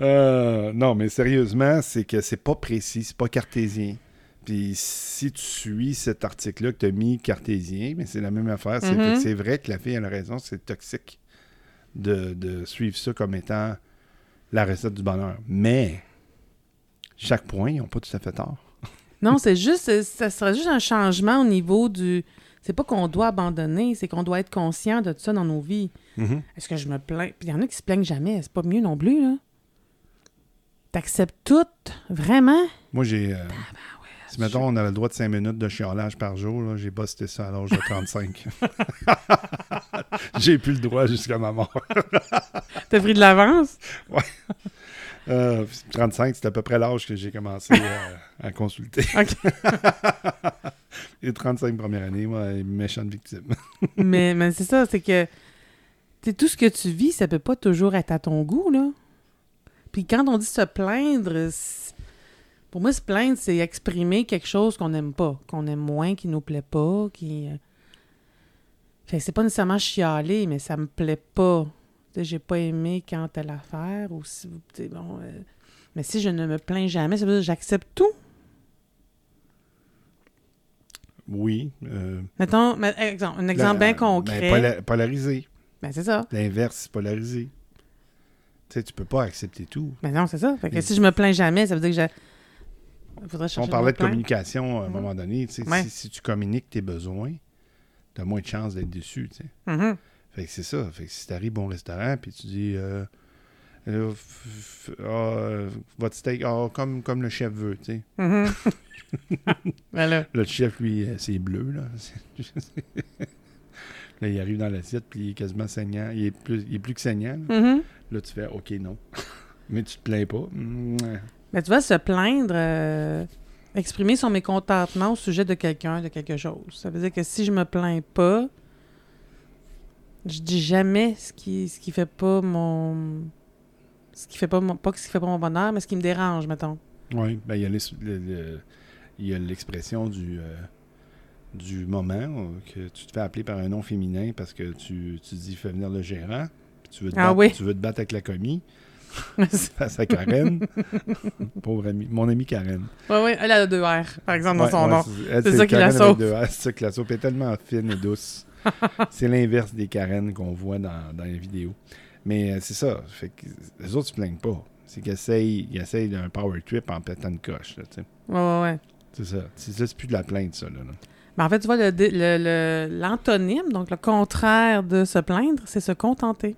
Euh, non, mais sérieusement, c'est que c'est pas précis, c'est pas cartésien. Puis si tu suis cet article-là que tu as mis cartésien, mais c'est la même affaire. C'est Mhm. que c'est vrai que la fille a raison, c'est toxique de, de suivre ça comme étant la recette du bonheur. Mais chaque point, ils n'ont pas tout à fait tort. Non, c'est juste, ça serait juste un changement au niveau du. C'est pas qu'on doit abandonner, c'est qu'on doit être conscient de ça dans nos vies. Est-ce que je me plains? Puis il y en a qui se plaignent jamais, c'est pas mieux non plus, là. T'acceptes tout, vraiment? Moi, j'ai. euh, si mettons, on avait le droit de 5 minutes de chiolage par jour, là, j'ai busté ça à l'âge de 35. j'ai plus le droit jusqu'à ma mort. T'as pris de l'avance? Euh, 35, c'est à peu près l'âge que j'ai commencé euh, à consulter. OK. Les 35 premières années, moi, méchante victime. mais mais c'est ça, c'est que tout ce que tu vis, ça peut pas toujours être à ton goût, là. Puis quand on dit se plaindre, c'est- pour moi, se plaindre, c'est exprimer quelque chose qu'on n'aime pas, qu'on aime moins, qui nous plaît pas, qui... euh, Fait que c'est pas nécessairement chialer, mais ça me plaît pas. J'ai pas aimé quand telle affaire, ou si... bon... euh, Mais si je ne me plains jamais, ça veut dire que j'accepte tout. Oui. euh, Mettons, mais, exemple, un exemple bien concret. ben, pola- polarisé. Ben, c'est ça. L'inverse, c'est polarisé. Tu sais, tu peux pas accepter tout. Mais non, c'est ça. Fait que Mais- si je me plains jamais, ça veut dire que je. On parlait de communication à un Mhm. moment donné. tu Ouais. si, si tu communiques tes besoins, tu as moins de chances d'être déçu. tu. Mhm. Fait que c'est ça. Fait que si t'arrives au restaurant puis tu dis euh, f- ah, euh, votre steak, ah, comme, comme le chef veut, tu sais. Mhm. ben. Le chef, lui, euh, c'est bleu, là. Là, il arrive dans l'assiette, puis il est quasiment saignant. Il est plus, il est plus que saignant. Là. Là, tu fais OK, non. Mais tu te plains pas. Mais tu vois, se plaindre, euh, exprimer son mécontentement au sujet de quelqu'un, de quelque chose. Ça veut dire que si je me plains pas, je dis jamais ce qui, ce qui fait pas mon. Ce qui fait pas mon. Pas ce qui fait pas mon bonheur, mais ce qui me dérange, mettons. Oui, ben, il y a l'es- il y a l'expression du, euh, du moment que tu te fais appeler par un nom féminin parce que tu, tu dis fais venir le gérant, puis tu veux te, Ah battre, oui. tu veux te battre avec la commis face à Karen. Pauvre ami, mon amie Karen. Oui, oui, elle a deux R, par exemple, dans Ouais, son ouais, nom. c'est- ça qui la sauve. C'est ça qui la sauve. Elle est tellement fine et douce. c'est l'inverse des Karen qu'on voit dans, dans les vidéos. Mais euh, c'est ça. Fait que les autres se plaignent pas. C'est qu'ils essayent, ils essayent d'un power trip en pétant une coche. là. Ouais, ouais, ouais. C'est ça. C'est plus de la plainte, ça. Là, là. Mais en fait, tu vois, le dé- le- le- l'antonyme, donc le contraire de se plaindre, c'est se contenter.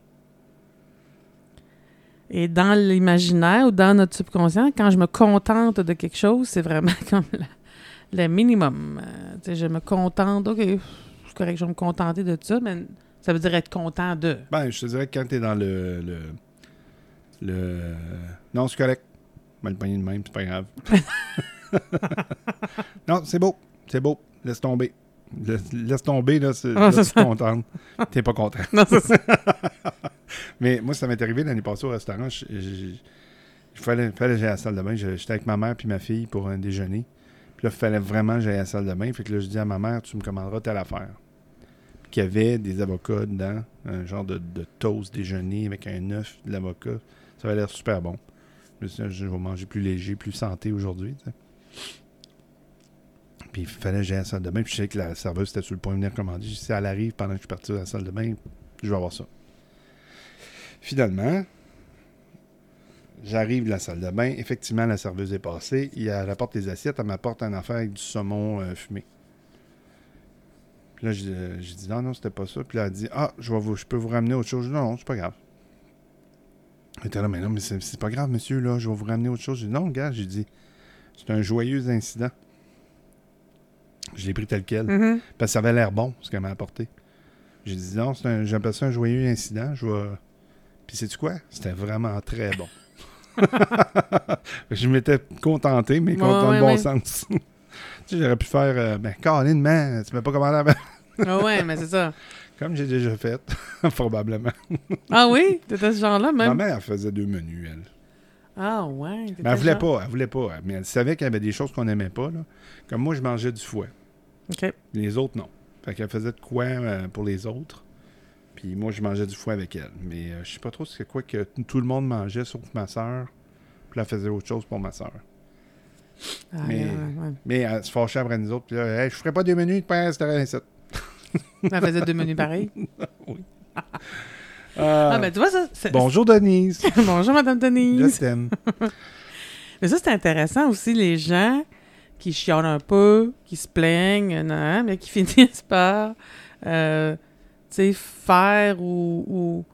Et dans l'imaginaire ou dans notre subconscient, quand je me contente de quelque chose, c'est vraiment comme la- le minimum. Euh, tu sais, je me contente, OK, c'est correct, je vais me contenter de ça, mais ça veut dire être content de. Ben, je te dirais que quand t'es dans le. le, le... Non, c'est correct. Mal pogné de même, c'est pas grave. non, c'est beau. C'est beau. Laisse tomber. Laisse, laisse tomber, là, c'est, Ah, là, tu es contente. T'es pas content. Non, c'est ça. Mais moi, ça m'est arrivé l'année passée au restaurant. je- je- Il fallait, fallait que la salle de bain. Je- J'étais avec ma mère puis ma fille pour un déjeuner. Puis là, il fallait vraiment que j'aille la salle de bain. Fait que là, je dis à ma mère, tu me commanderas telle affaire. Puis qu'il y avait des avocats dedans, un genre de, toast déjeuner avec un œuf, de l'avocat. Ça avait l'air super bon. Je me je vais manger plus léger, plus santé aujourd'hui. Puis il fallait que j'aille la salle de bain. Puis je sais que la serveuse était sur le point de venir commander. J'ai dit, si elle arrive pendant que je suis parti à la salle de bain, je vais avoir ça. Finalement, j'arrive de la salle de bain. Effectivement, la serveuse est passée. Il apporte les assiettes. Elle m'apporte un affaire avec du saumon euh, fumé. Puis là, j'ai j'ai dit non, non, c'était pas ça. Puis là, elle dit Ah, je, vais vous, je peux vous ramener autre chose. Non, non, c'est pas grave. Elle était là, mais non, mais c'est pas grave, monsieur, là, je vais vous ramener autre chose. J'ai dit non, gars, j'ai dit c'est un joyeux incident. Je l'ai pris tel quel. Mhm. Parce que ça avait l'air bon, ce qu'elle m'a apporté. J'ai dit non, c'est un- j'appelle ça un joyeux incident. Je vais. Puis sais-tu quoi? C'était vraiment très bon. je m'étais contenté, mais content ouais, le bon ouais. sens. tu sais, j'aurais pu faire euh, ben, Caroline, man, tu m'as pas commandé avant. Ah ouais, mais c'est ça. Comme j'ai déjà fait, probablement. Ah oui? T'étais ce genre-là, Ma même? mère elle faisait deux menus, elle. Ah ouais. Mais elle voulait genre- pas, elle voulait pas. Mais elle savait qu'il y avait des choses qu'on n'aimait pas. Là. Comme moi, je mangeais du foie. OK. Les autres, non. Fait qu'elle faisait de quoi euh, pour les autres? Puis moi, je mangeais du foie avec elle. Mais euh, je sais pas trop c'est quoi que tout le monde mangeait, sauf ma soeur. Puis elle faisait autre chose pour ma soeur. Ah, Mais- ouais, ouais. Mais elle se fâchait après nous autres. Puis là, Hey, je ferais pas deux menus de pain, c'était. Elle faisait deux menus pareils? Ah, Ah, mais tu vois, ça. Bonjour Denise. Bonjour, Madame Je Denise. t'aime. Mais ça, c'est intéressant aussi, les gens qui chiolent un peu, qui se plaignent, non, mais qui finissent par, euh, sais, faire ou, ou-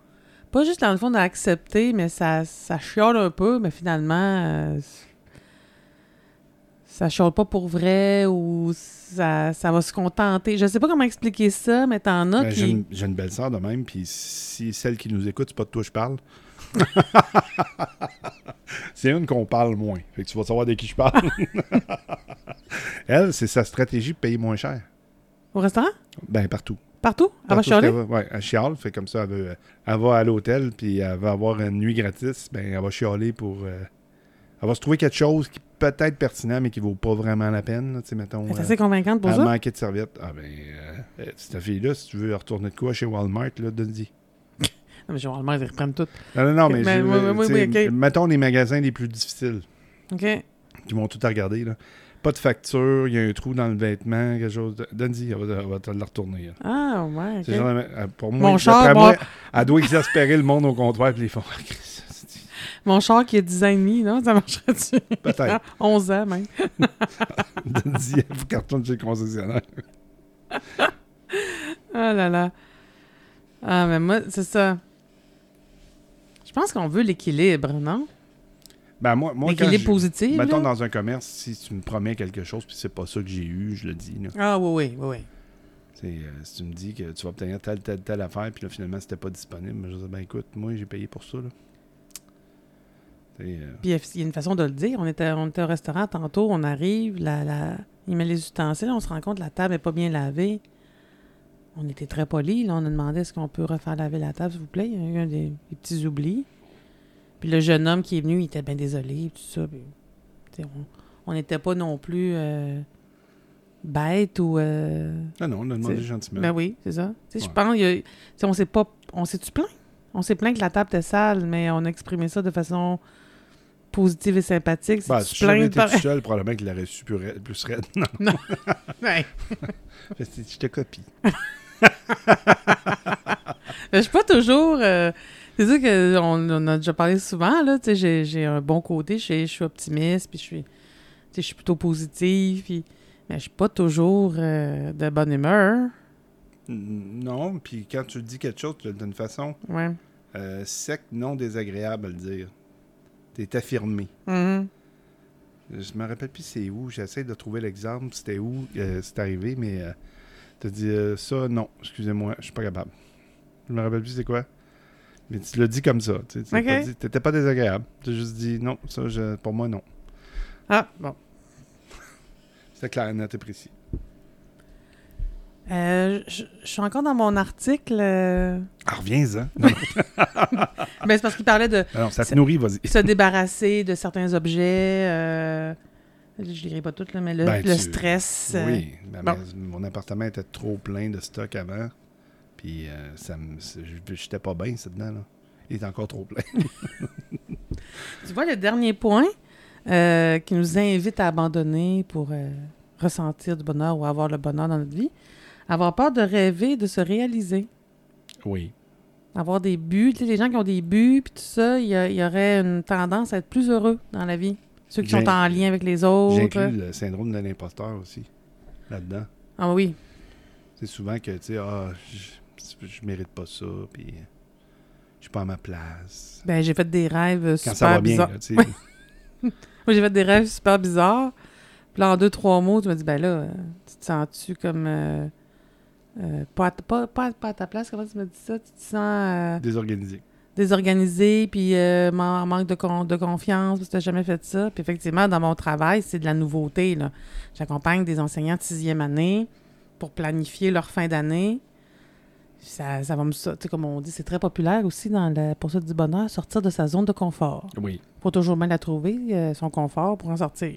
Pas juste dans le fond d'accepter, mais ça, ça chiole un peu, mais finalement, euh, ça chiole pas pour vrai ou ça, ça va se contenter. Je sais pas comment expliquer ça, mais t'en as Ben, J'ai qui... une, j'ai une belle sœur de même, puis si celle qui nous écoute, c'est pas de toi je parle. c'est une qu'on parle moins. Fait que tu vas savoir de qui je parle. Elle, c'est sa stratégie de payer moins cher. Au restaurant? Ben, partout. Partout? Elle va chialer? Ouais, elle chiale. Fait comme ça, elle, veut- elle va à l'hôtel, puis elle va avoir une nuit gratis. Ben, elle va chialer pour. euh, elle va se trouver quelque chose qui peut être pertinent, mais qui vaut pas vraiment la peine. là, mettons. Elle est euh, assez convaincante pour elle ça? manquait de serviettes. Ah, ben, euh, euh, cette fille-là, si tu veux retourner de quoi chez Walmart, là, donne-y. Non, mais généralement, ils reprennent tout. Non, non, non, mais, Mais je- oui, oui, oui, mettons les magasins les plus difficiles OK. qui vont tout à regarder. Là. Pas de facture, il y a un trou dans le vêtement, quelque chose. de- Donne-y, elle va, elle va te le retourner. là. Ah, ouais, genre, euh, pour moi, Mon char, moi, elle doit exaspérer le monde au comptoir puis les font. Mon char qui a 10 ans et demi, non? Ça marcherait-tu? Peut-être. Ah, 11 ans, même. Donne-y, elle vous cartonne chez le concessionnaire. Ah là là. Ah, mais moi, c'est ça. Je pense qu'on veut l'équilibre, non? Ben, moi, moi L'équilibre je- positif, Mettons là? dans un commerce, si tu me promets quelque chose puis c'est pas ça que j'ai eu, je le dis. là. Ah oui, oui, oui, oui. C'est, euh, si tu me dis que tu vas obtenir telle, telle, telle affaire, puis là, finalement, c'était pas disponible, je dis, ben écoute, moi, j'ai payé pour ça. Là. Euh, Puis il y a- une façon de le dire. On était, on était au restaurant tantôt, on arrive, la, la- il met les ustensiles, on se rend compte que la table n'est pas bien lavée. On était très polis. Là, on a demandé est-ce qu'on peut refaire laver la table, s'il vous plaît? Il y a eu un des, des petits oublis. Puis le jeune homme qui est venu, il était bien désolé, tout ça. Puis, on- n'était pas non plus euh, bêtes ou. euh, Non, non, on a demandé gentiment. Ben oui, c'est ça. Tu sais, Je Ouais. pense, y a- on s'est pas. On s'est-tu plaint? On s'est plaint que la table était sale, mais on a exprimé ça de façon positive et sympathique. Ben, Si j'avais été par- tout seul, probablement qu'il l'aurait su plus, raide- plus raide. Non, Ouais. je te copie. Je suis pas toujours. euh, c'est sûr qu'on on a déjà parlé souvent, là. Tu sais, j'ai, un bon côté, je suis, optimiste, puis je suis. Tu sais, je suis plutôt positive, puis. Mais je suis pas toujours euh, de bonne humeur. Mm, Non, puis quand tu dis quelque chose, tu le dis d'une façon Ouais. euh, sec, non désagréable à le dire. T'es affirmé. Mhm. Je me rappelle plus c'est où. J'essaie de trouver l'exemple. C'était où euh, c'est arrivé, mais euh, t'as dit ça, non, excusez-moi, je suis pas capable. Je me rappelle plus c'est quoi. Mais tu l'as dit comme ça. Tu Ok. pas dit- T'étais pas désagréable. Tu as juste dit non, ça, je- pour moi, non. Ah, bon. C'était clair, net et précis. Euh, je je suis encore dans mon article. euh, Ah, reviens-en. Ben, c'est parce qu'il parlait de ça te nourrit, vas-y. se débarrasser de certains objets. euh, Je ne lirai pas tout, là, mais le, Ben, le tu- stress. Oui, ben, bon. mais mon appartement était trop plein de stock avant. Puis euh, ça me, j'étais pas bien, c'est dedans. Là. Il est encore trop plein. Tu vois, le dernier point euh, qui nous invite à abandonner pour euh, ressentir du bonheur ou avoir le bonheur dans notre vie, avoir peur de rêver, de se réaliser. Oui. Avoir des buts. Tu sais, les gens qui ont des buts, puis tout ça, il y, a- il y aurait une tendance à être plus heureux dans la vie. Ceux qui sont en lien avec les autres. J'inclus le syndrome de l'imposteur aussi là-dedans. Ah oui. C'est souvent que, tu sais, ah, je, je mérite pas ça, puis je suis pas à ma place. Ben, j'ai fait des rêves euh, Quand super ça va bien, bizarres. là, tu sais. Oui. Moi, j'ai fait des rêves super bizarres. Puis là, en deux, trois mots, tu me dis, ben là, tu te sens-tu comme. euh, euh, pas, à, ta- pas, pas, pas à ta place, comment tu me dis ça? Tu te sens euh, Désorganisé. désorganisé, puis euh, man- manque de, con- de confiance, parce que tu n'as jamais fait ça. Puis effectivement, dans mon travail, c'est de la nouveauté. là. J'accompagne des enseignants de sixième année pour planifier leur fin d'année. Ça, ça va me. sais, comme on dit, c'est très populaire aussi dans la poursuite du bonheur, sortir de sa zone de confort Oui. faut toujours bien la trouver, euh, son confort, pour en sortir.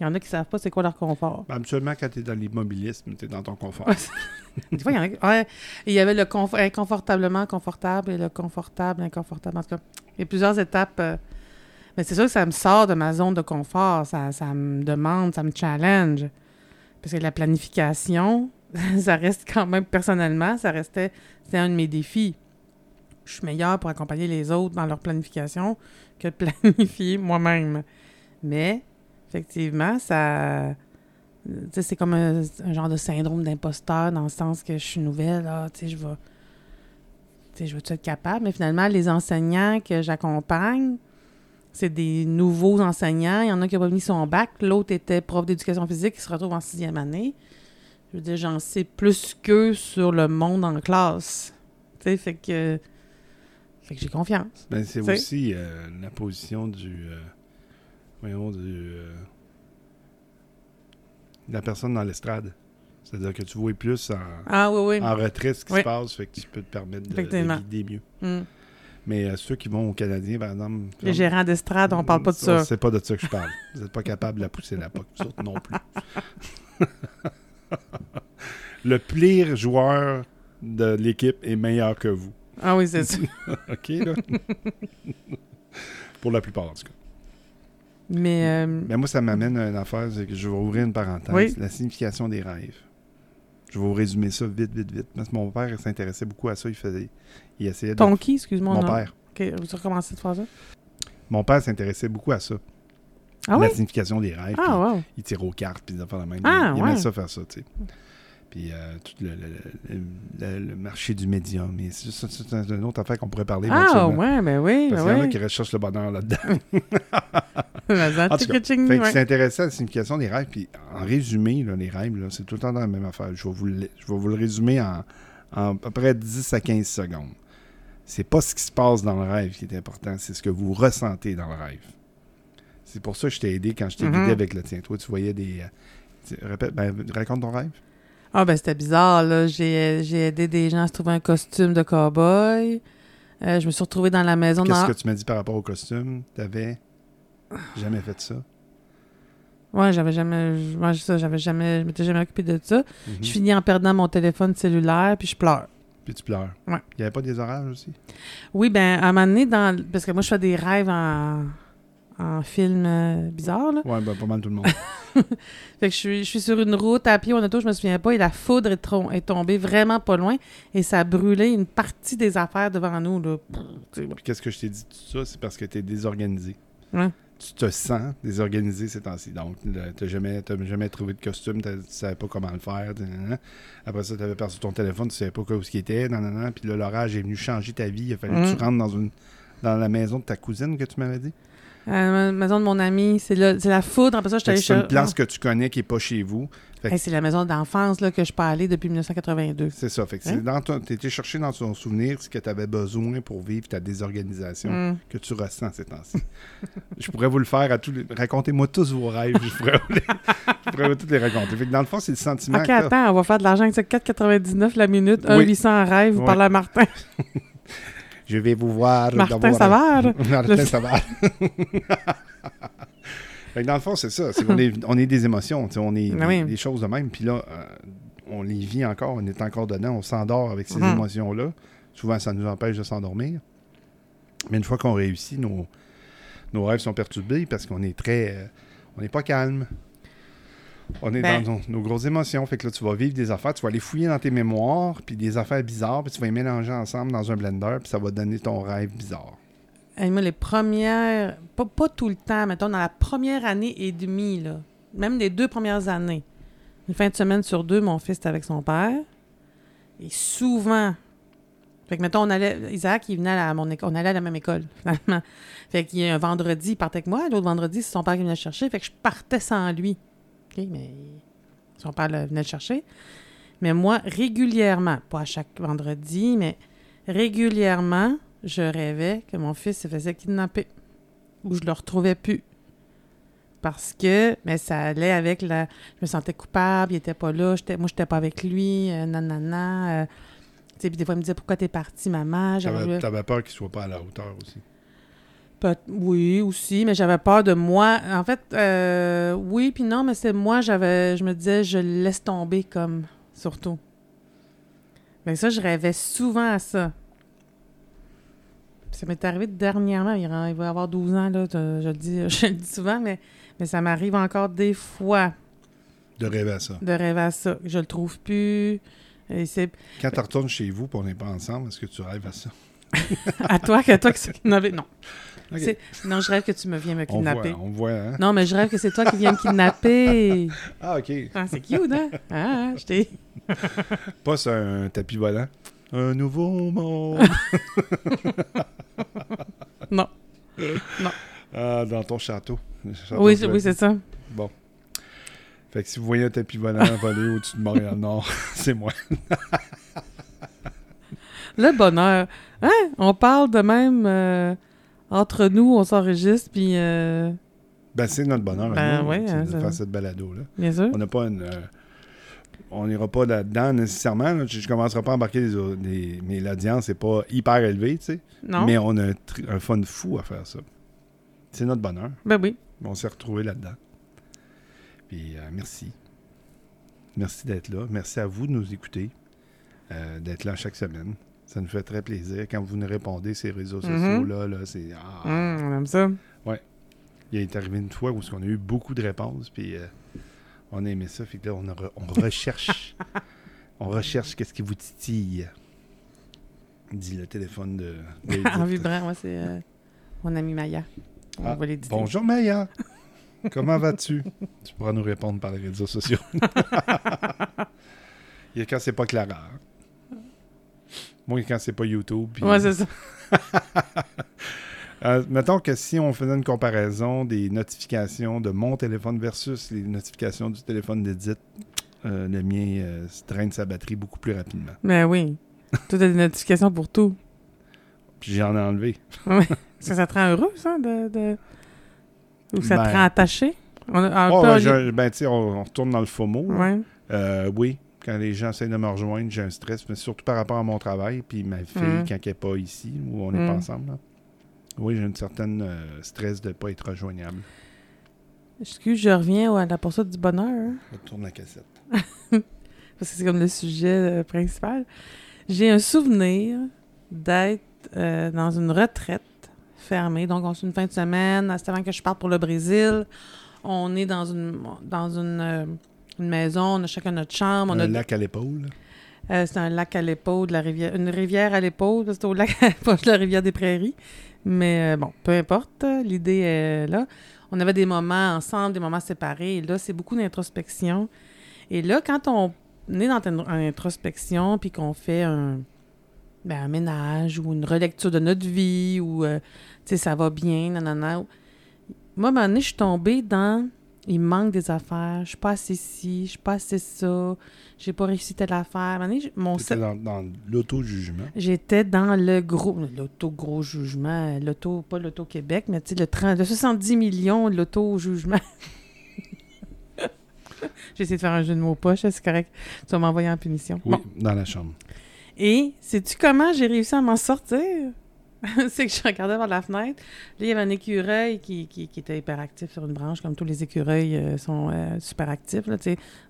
Il y en a qui savent pas c'est quoi leur confort. Ben, habituellement, quand tu es dans l'immobilisme, tu es dans ton confort. Des fois, il y en a qui- ouais, il y avait le confort, inconfortablement confortable et le confortable, inconfortable. En tout cas, il y a plusieurs étapes. euh, mais c'est sûr que ça me sort de ma zone de confort. Ça, ça me demande, ça me challenge. Parce que la planification, ça reste quand même, personnellement, ça restait, c'était un de mes défis. Je suis meilleure pour accompagner les autres dans leur planification que de planifier moi-même. Mais, effectivement, ça... c'est comme un, genre de syndrome d'imposteur dans le sens que je suis nouvelle, ah, tu sais, je vais... Tu je veux être capable? Mais finalement, les enseignants que j'accompagne, c'est des nouveaux enseignants. Il y en a qui n'ont pas mis son bac. L'autre était prof d'éducation physique qui se retrouve en sixième année. Je veux dire, j'en sais plus qu'eux sur le monde en classe. Tu sais, fait que... Fait que j'ai confiance. Ben, c'est aussi euh, la position du. euh, voyons, du. euh, de la personne dans l'estrade. C'est-à-dire que tu vois plus en, Ah oui, oui. en retrait ce qui Oui. se passe, fait que tu peux te permettre de, de guider mieux. Hmm. Mais euh, ceux qui vont au Canadien, par exemple. Les gérants d'estrade, on parle pas de ça. C'est pas de ça que je parle. Vous n'êtes pas capable de la pousser la POC, vous autres non plus. Le pire joueur de l'équipe est meilleur que vous. Ah oui, c'est ça. OK, là? Pour la plupart, en tout cas. Mais... euh, Mais moi, ça m'amène à une affaire, c'est que je vais ouvrir une parenthèse. Oui. La signification des rêves. Je vais vous résumer ça vite, vite, vite. Parce que mon père s'intéressait beaucoup à ça. Il faisait. Il essayait de. Ton qui, excuse-moi? Mon non? père. OK, vous recommencez de faire ça? Mon père s'intéressait beaucoup à ça. Ah la signification des rêves. Ah, puis wow. il tire aux cartes, puis des affaires de même. Ah, il aimait ouais. ça faire ça, tu sais. Puis euh, tout le, le- le- le- le marché du médium. C'est une autre affaire qu'on pourrait parler Ah, ouais, ben oui, Parce ben qu'il y en a oui. qui recherchent le bonheur là-dedans. C'est intéressant la signification des rêves. Puis en résumé, là, les rêves, c'est tout le temps dans la même affaire. Je vais vous le, je vais vous le résumer en, en à peu près 10 à 15 secondes. C'est pas ce qui se passe dans le rêve qui est important, c'est ce que vous ressentez dans le rêve. C'est pour ça que je t'ai aidé quand je t'ai Mhm. guidé avec le tien. Toi, tu voyais des. euh, tu- répète, ben, raconte ton rêve. Ah, ben c'était bizarre, là. J'ai aidé des gens à se trouver un costume de cow-boy. Euh, je me suis retrouvée dans la maison. Qu'est-ce Dans... que tu m'as dit par rapport au costume? T'avais jamais fait ça? Ouais, j'avais jamais... Ouais, ça, j'avais jamais... Je m'étais jamais occupée de ça. Mhm. Je finis en perdant mon téléphone cellulaire, puis je pleure. Puis tu pleures. Ouais. Il n'y avait pas des orages aussi? Oui, ben à un moment donné, dans... parce que moi, je fais des rêves en, en film euh, bizarre, là. Ouais, ben, pas mal tout le monde. Fait que je suis, je suis sur une route à pied en auto, je me souviens pas, et la foudre est, tombée vraiment pas loin, et ça a brûlé une partie des affaires devant nous, là. Puis qu'est-ce que je t'ai dit de tout ça? C'est parce que tu es désorganisé. Ouais. Tu te sens désorganisé ces temps-ci. Donc, tu n'as jamais, t'as jamais trouvé de costume, tu ne savais pas comment le faire. Après ça, tu avais perdu ton téléphone, tu ne savais pas où ce qui était. nan, nan, nan. Puis là, l'orage est venu changer ta vie. Il a fallu que Mm. tu rentres dans, une, dans la maison de ta cousine que tu m'avais dit. À la maison de mon ami, c'est la foudre. Après ça, je suis allée C'est une place que tu connais qui n'est pas chez vous. Hey, c'est la maison d'enfance que je peux aller depuis 1982. c'est ça. Fait que Hein? ton, t'étais cherché dans ton souvenir ce que tu avais besoin pour vivre ta désorganisation. Mm. que tu ressens ces temps-ci. je pourrais vous le faire à tous les... Racontez-moi tous vos rêves. Je pourrais, vous les... je pourrais vous tous les raconter. Fait que dans le fond, c'est le sentiment Ok, que attends, on va faire de l'argent avec ça. 4,99 la minute, Oui. 1,800 en rêve. Vous Ouais. parlez à Martin. Je vais vous voir. Martin Savard. Martin Le- Savard. Dans le fond, c'est ça. Est, on est des émotions. On est Ah des, oui. des choses de même. Puis là, euh, on les vit encore. On est encore dedans. On s'endort avec ces Mhm. émotions-là. Souvent, ça nous empêche de s'endormir. Mais une fois qu'on réussit, nos, nos rêves sont perturbés parce qu'on est très. euh, on n'est pas calme. On est Ben- dans nos, nos grosses émotions. Fait que là, tu vas vivre des affaires, tu vas aller fouiller dans tes mémoires, puis des affaires bizarres, puis tu vas les mélanger ensemble dans un blender, puis ça va donner ton rêve bizarre. Hey, moi, les premières, pas, pas tout le temps, mettons, dans la première année et demie, là, même les deux premières années, une fin de semaine sur deux, mon fils était avec son père. Et souvent, fait que, mettons, on allait, Isaac, il venait à mon école, on allait à la même école, finalement. Fait qu'il y a un vendredi, il partait avec moi, l'autre vendredi, c'est son père qui venait le chercher, fait que je partais sans lui. OK, mais son père venait le chercher. Mais moi, régulièrement, pas à chaque vendredi, mais régulièrement, je rêvais que mon fils se faisait kidnapper ou je le retrouvais plus. Parce que, mais ça allait avec la. Je me sentais coupable, il était pas là, j'étais, moi, j'étais pas avec lui, euh, nanana. euh, puis des fois, il me disait Pourquoi t'es parti, maman J'avais- T'avais t'avais peur qu'il soit pas à la hauteur aussi. Oui, aussi, mais j'avais peur de moi. En fait, euh, oui, puis non, mais c'est moi, j'avais, je me disais, je le laisse tomber comme, surtout. Mais ça, je rêvais souvent à ça. Ça m'est arrivé dernièrement, il, va avoir 12 ans, là, je, le dis, je le dis souvent, mais, mais ça m'arrive encore des fois De rêver à ça. de rêver à ça. Je le trouve plus. Et Quand tu retournes chez vous et on n'est pas ensemble, est-ce que tu rêves à ça? À toi que toi qui s'est kidnappé. Non. Non, je rêve que tu me viens me On voit, kidnapper. on voit, hein? Non, mais je rêve que c'est toi qui viens me kidnapper. Ah, OK. Ah, c'est cute, hein? Ah, je t'ai... Pas sur un tapis volant. Un nouveau monde. Non. Ah, dans ton château. Château Oui, oui, c'est ça. Bon. Fait que si vous voyez un tapis volant voler au-dessus de Montréal-Nord, c'est moi. Le bonheur. Hein? On parle de même euh, entre nous, on s'enregistre, puis euh, Ben, c'est notre bonheur. Ben nous, ouais, hein, de faire cette balado-là. bien sûr. On n'a pas une. euh, on n'ira pas là-dedans nécessairement. là. Je ne commencerai pas à embarquer des, des- mais l'audience n'est pas hyper élevée, tu sais. Non? Mais on a un, fun fou à faire ça. C'est notre bonheur. Ben oui. On s'est retrouvés là-dedans. Puis euh, merci. Merci d'être là. Merci à vous de nous écouter, euh, d'être là chaque semaine. Ça nous fait très plaisir. Quand vous nous répondez ces réseaux Mhm. sociaux-là, là, c'est. ah. Hum, on aime ça. Il est arrivé une fois où on a eu beaucoup de réponses, puis euh, on a aimé ça. Fait que là, on, a re- on recherche. on recherche qu'est-ce qui vous titille. Dit le téléphone de. de en vibrant, moi, c'est euh, mon ami Maya. On Ah, va l'éditer. Bonjour Maya. Comment vas-tu? Tu pourras nous répondre par les réseaux sociaux. Il y a quand c'est pas Clara. Moi, quand c'est pas YouTube. puis- Ouais, c'est ça. Euh, mettons que si on faisait une comparaison des notifications de mon téléphone versus les notifications du téléphone d'Edith, euh, le mien euh, traîne sa batterie beaucoup plus rapidement. Mais oui. Tout a des notifications pour tout. Puis j'en ai enlevé. Est-ce que ça te rend heureux, ça? De, de- Ou ça te Ben- rend attaché? On a- Oh, on- je- ben, on, on retourne dans le FOMO. Ouais. Euh, oui, quand les gens essayent de me rejoindre, j'ai un stress, mais surtout par rapport à mon travail, puis ma fille, Mm. quand elle n'est pas ici, ou on n'est pas Mm. ensemble. là. Oui, j'ai une certaine euh, stress de ne pas être rejoignable. Excuse, je reviens à la poursuite du bonheur. hein, Je tourne la cassette. parce que c'est comme le sujet euh, principal. J'ai un souvenir d'être euh, dans une retraite fermée. Donc, on est une fin de semaine. C'est avant que je parte pour le Brésil. On est dans une, dans une, euh, une maison. On a chacun notre chambre. On un a lac à l'épaule. Euh, c'est un lac à l'épaule de la rivière. Une rivière à l'épaule, c'est au lac pas de la rivière des Prairies. Mais euh, bon, peu importe, l'idée est là. On avait des moments ensemble, des moments séparés. Et là, c'est beaucoup d'introspection. Et là, quand on est dans une, une introspection, puis qu'on fait un, ben, un ménage ou une relecture de notre vie, ou, euh, tu sais, ça va bien, nanana. Moi, à un moment donné, je suis tombée dans... Il me manque des affaires. Je suis pas assez ci, je suis pas assez ça. J'ai pas réussi telle affaire. Mon C'était dans, dans l'auto-jugement. J'étais dans le gros, l'auto-gros jugement, l'auto, pas l'auto-Québec, mais tu sais, le, 30 le 70 millions de l'auto-jugement. J'ai essayé de faire un jeu de mots poche, c'est correct. Tu vas m'envoyer en punition. Oui, Bon. dans la chambre. Et sais-tu comment j'ai réussi à m'en sortir? c'est que je regardais par la fenêtre. Là, il y avait un écureuil qui, qui, était hyperactif sur une branche, comme tous les écureuils euh, sont euh, super actifs. Là,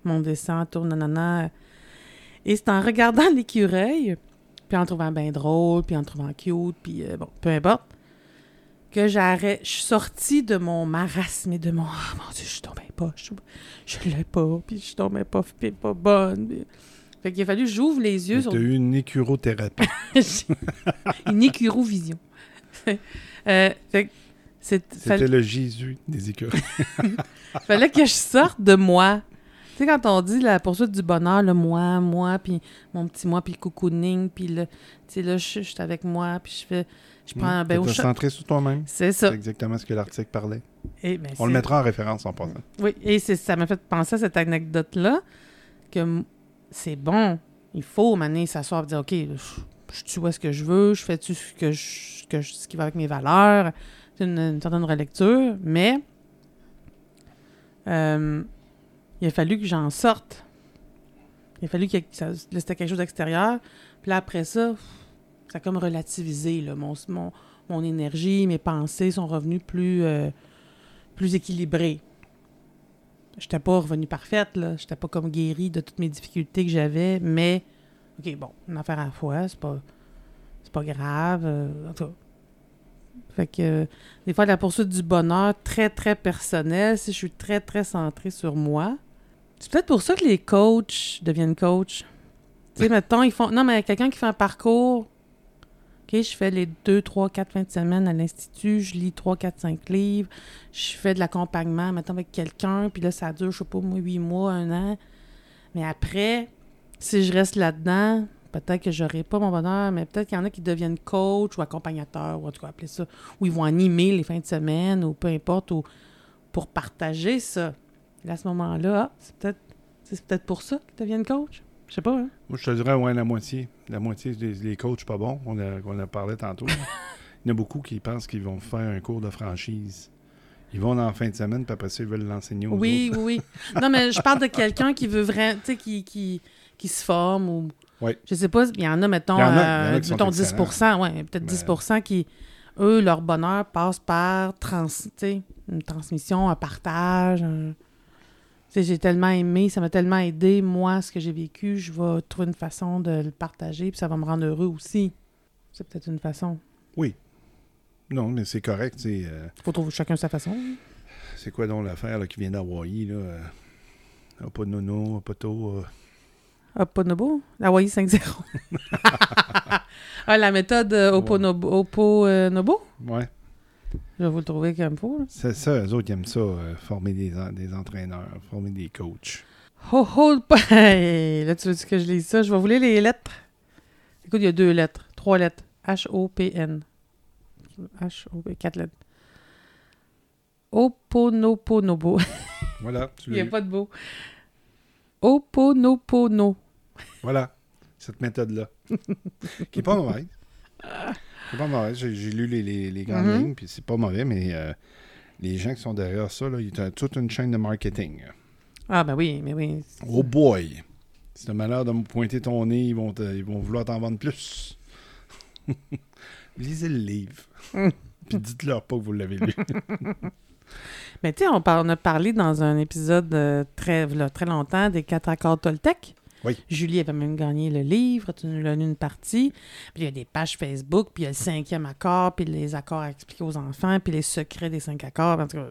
monte, descend, tourne, nanana. Et c'est en regardant l'écureuil, puis en le trouvant bien drôle, puis en le trouvant cute, puis euh, bon, peu importe, que j'arrête. Je suis sortie de mon marasme et de mon Ah mon Dieu, je suis tombée pas, je, je l'ai pas, puis je suis tombée pas, puis pas bonne. Fait qu'il a fallu que j'ouvre les yeux Tu sur as eu une écurothérapie. une écurovision. euh, fait que c'est- C'était fallait, le Jésus des écureuils. fallait que je sorte de moi. Tu sais, quand on dit la poursuite du bonheur, le moi, moi, puis mon petit moi, puis le cocooning, puis le... Tu sais, là, je suis avec moi, puis je fais... Je prends un bain au chat. centré sur toi-même. C'est C'est ça. exactement ce que l'article parlait. Et, ben, On le c'est- mettra en référence en passant. Oui, et c'est- ça m'a fait penser à cette anecdote-là, que c'est bon, il faut maintenant s'asseoir et dire, OK, je, je est-ce que je veux, je fais-tu ce, que je, que ce qui va avec mes valeurs, c'est une, certaine relecture, mais euh, il a fallu que j'en sorte. Il a fallu que ça, c'était quelque chose d'extérieur. Puis là, après ça, ça a comme relativisé, mon, mon énergie, mes pensées sont revenues plus, euh, plus équilibrées. J'étais pas revenue parfaite, là. J'étais pas comme guérie de toutes mes difficultés que j'avais, mais OK, bon, une affaire à la fois, c'est pas c'est pas grave. euh, en tout cas. Fait que euh, des fois la poursuite du bonheur très très personnel, si je suis très très centrée sur moi. C'est peut-être pour ça que les coachs deviennent coachs. Tu sais, mettons, ils font non mais quelqu'un qui fait un parcours je fais les deux, trois, quatre fins de semaine à l'Institut, je lis trois, quatre, cinq livres, je fais de l'accompagnement, mettons, avec quelqu'un, puis là, ça dure, je sais pas, moi, huit mois, un an. Mais après, si je reste là-dedans, peut-être que j'aurai pas mon bonheur, mais peut-être qu'il y en a qui deviennent coach ou accompagnateurs, ou en tout appeler ça, ou ils vont animer les fins de semaine, ou peu importe, ou pour partager ça. Et à ce moment-là, c'est peut-être c'est peut-être pour ça qu'ils deviennent coach. Je sais pas, hein? Moi, je te dirais, ouais, la moitié. La moitié des les coachs pas bons, on a, on a parlé tantôt. Il y en a beaucoup qui pensent qu'ils vont faire un cours de franchise. Ils vont la fin de semaine, puis après ça, ils veulent l'enseigner aux Oui, autres. oui, oui. Non, mais je parle de quelqu'un qui veut vraiment, tu sais, qui, qui, qui se forme ou. Oui. Je sais pas, il y en a, mettons, en a- en euh, a qui sont mettons 10 excellents. ouais, peut-être Mais- 10 qui, eux, leur bonheur passe par trans, une transmission, un partage. un- j'ai tellement aimé, ça m'a tellement aidé, moi, ce que j'ai vécu, je vais trouver une façon de le partager, puis ça va me rendre heureux aussi. C'est peut-être une façon. Non, mais c'est correct. sais, euh, faut trouver chacun sa façon. c'est quoi donc l'affaire qui vient d'Hawaii? Là? euh, pas de nono, pas tôt. euh, Oponobo? Hawaii 5-0. ah, la méthode euh, Oponobo, Oponobo? ouais. Je vais vous le trouver comme faut. C'est ça, eux autres, ils aiment ça, euh, former des, en- des entraîneurs, former des coachs. Ho ho! Hey, Là, tu veux que je lis ça? Je vais vous lire les lettres. Écoute, il y a deux lettres. Trois lettres. H-O-P-N. H-O-P... Quatre lettres. Oponoponobo. Voilà, tu Il n'y l'as a eu. pas de beau. Oponopono. Voilà, cette méthode-là. qui est pas mauvaise. C'est pas mauvais. J'ai lu les, les, les grandes Mhm. lignes, puis c'est pas mauvais, mais euh, les gens qui sont derrière ça, là, il y a toute une chaîne de marketing. Ah, ben oui, mais oui. Oh boy! Si t'as malheur de me pointer ton nez, ils vont, te- ils vont vouloir t'en vendre plus. Lisez le livre. Mm. Puis dites-leur pas que vous l'avez lu. Mais tu sais, on, a parlé dans un épisode euh, très, là, très longtemps des quatre accords Toltec. Oui. Julie avait même gagné le livre, tu nous l'as lu une partie. Puis il y a des pages Facebook, puis il y a le cinquième accord, puis les accords à expliquer aux enfants, puis les secrets des cinq accords. En tout cas,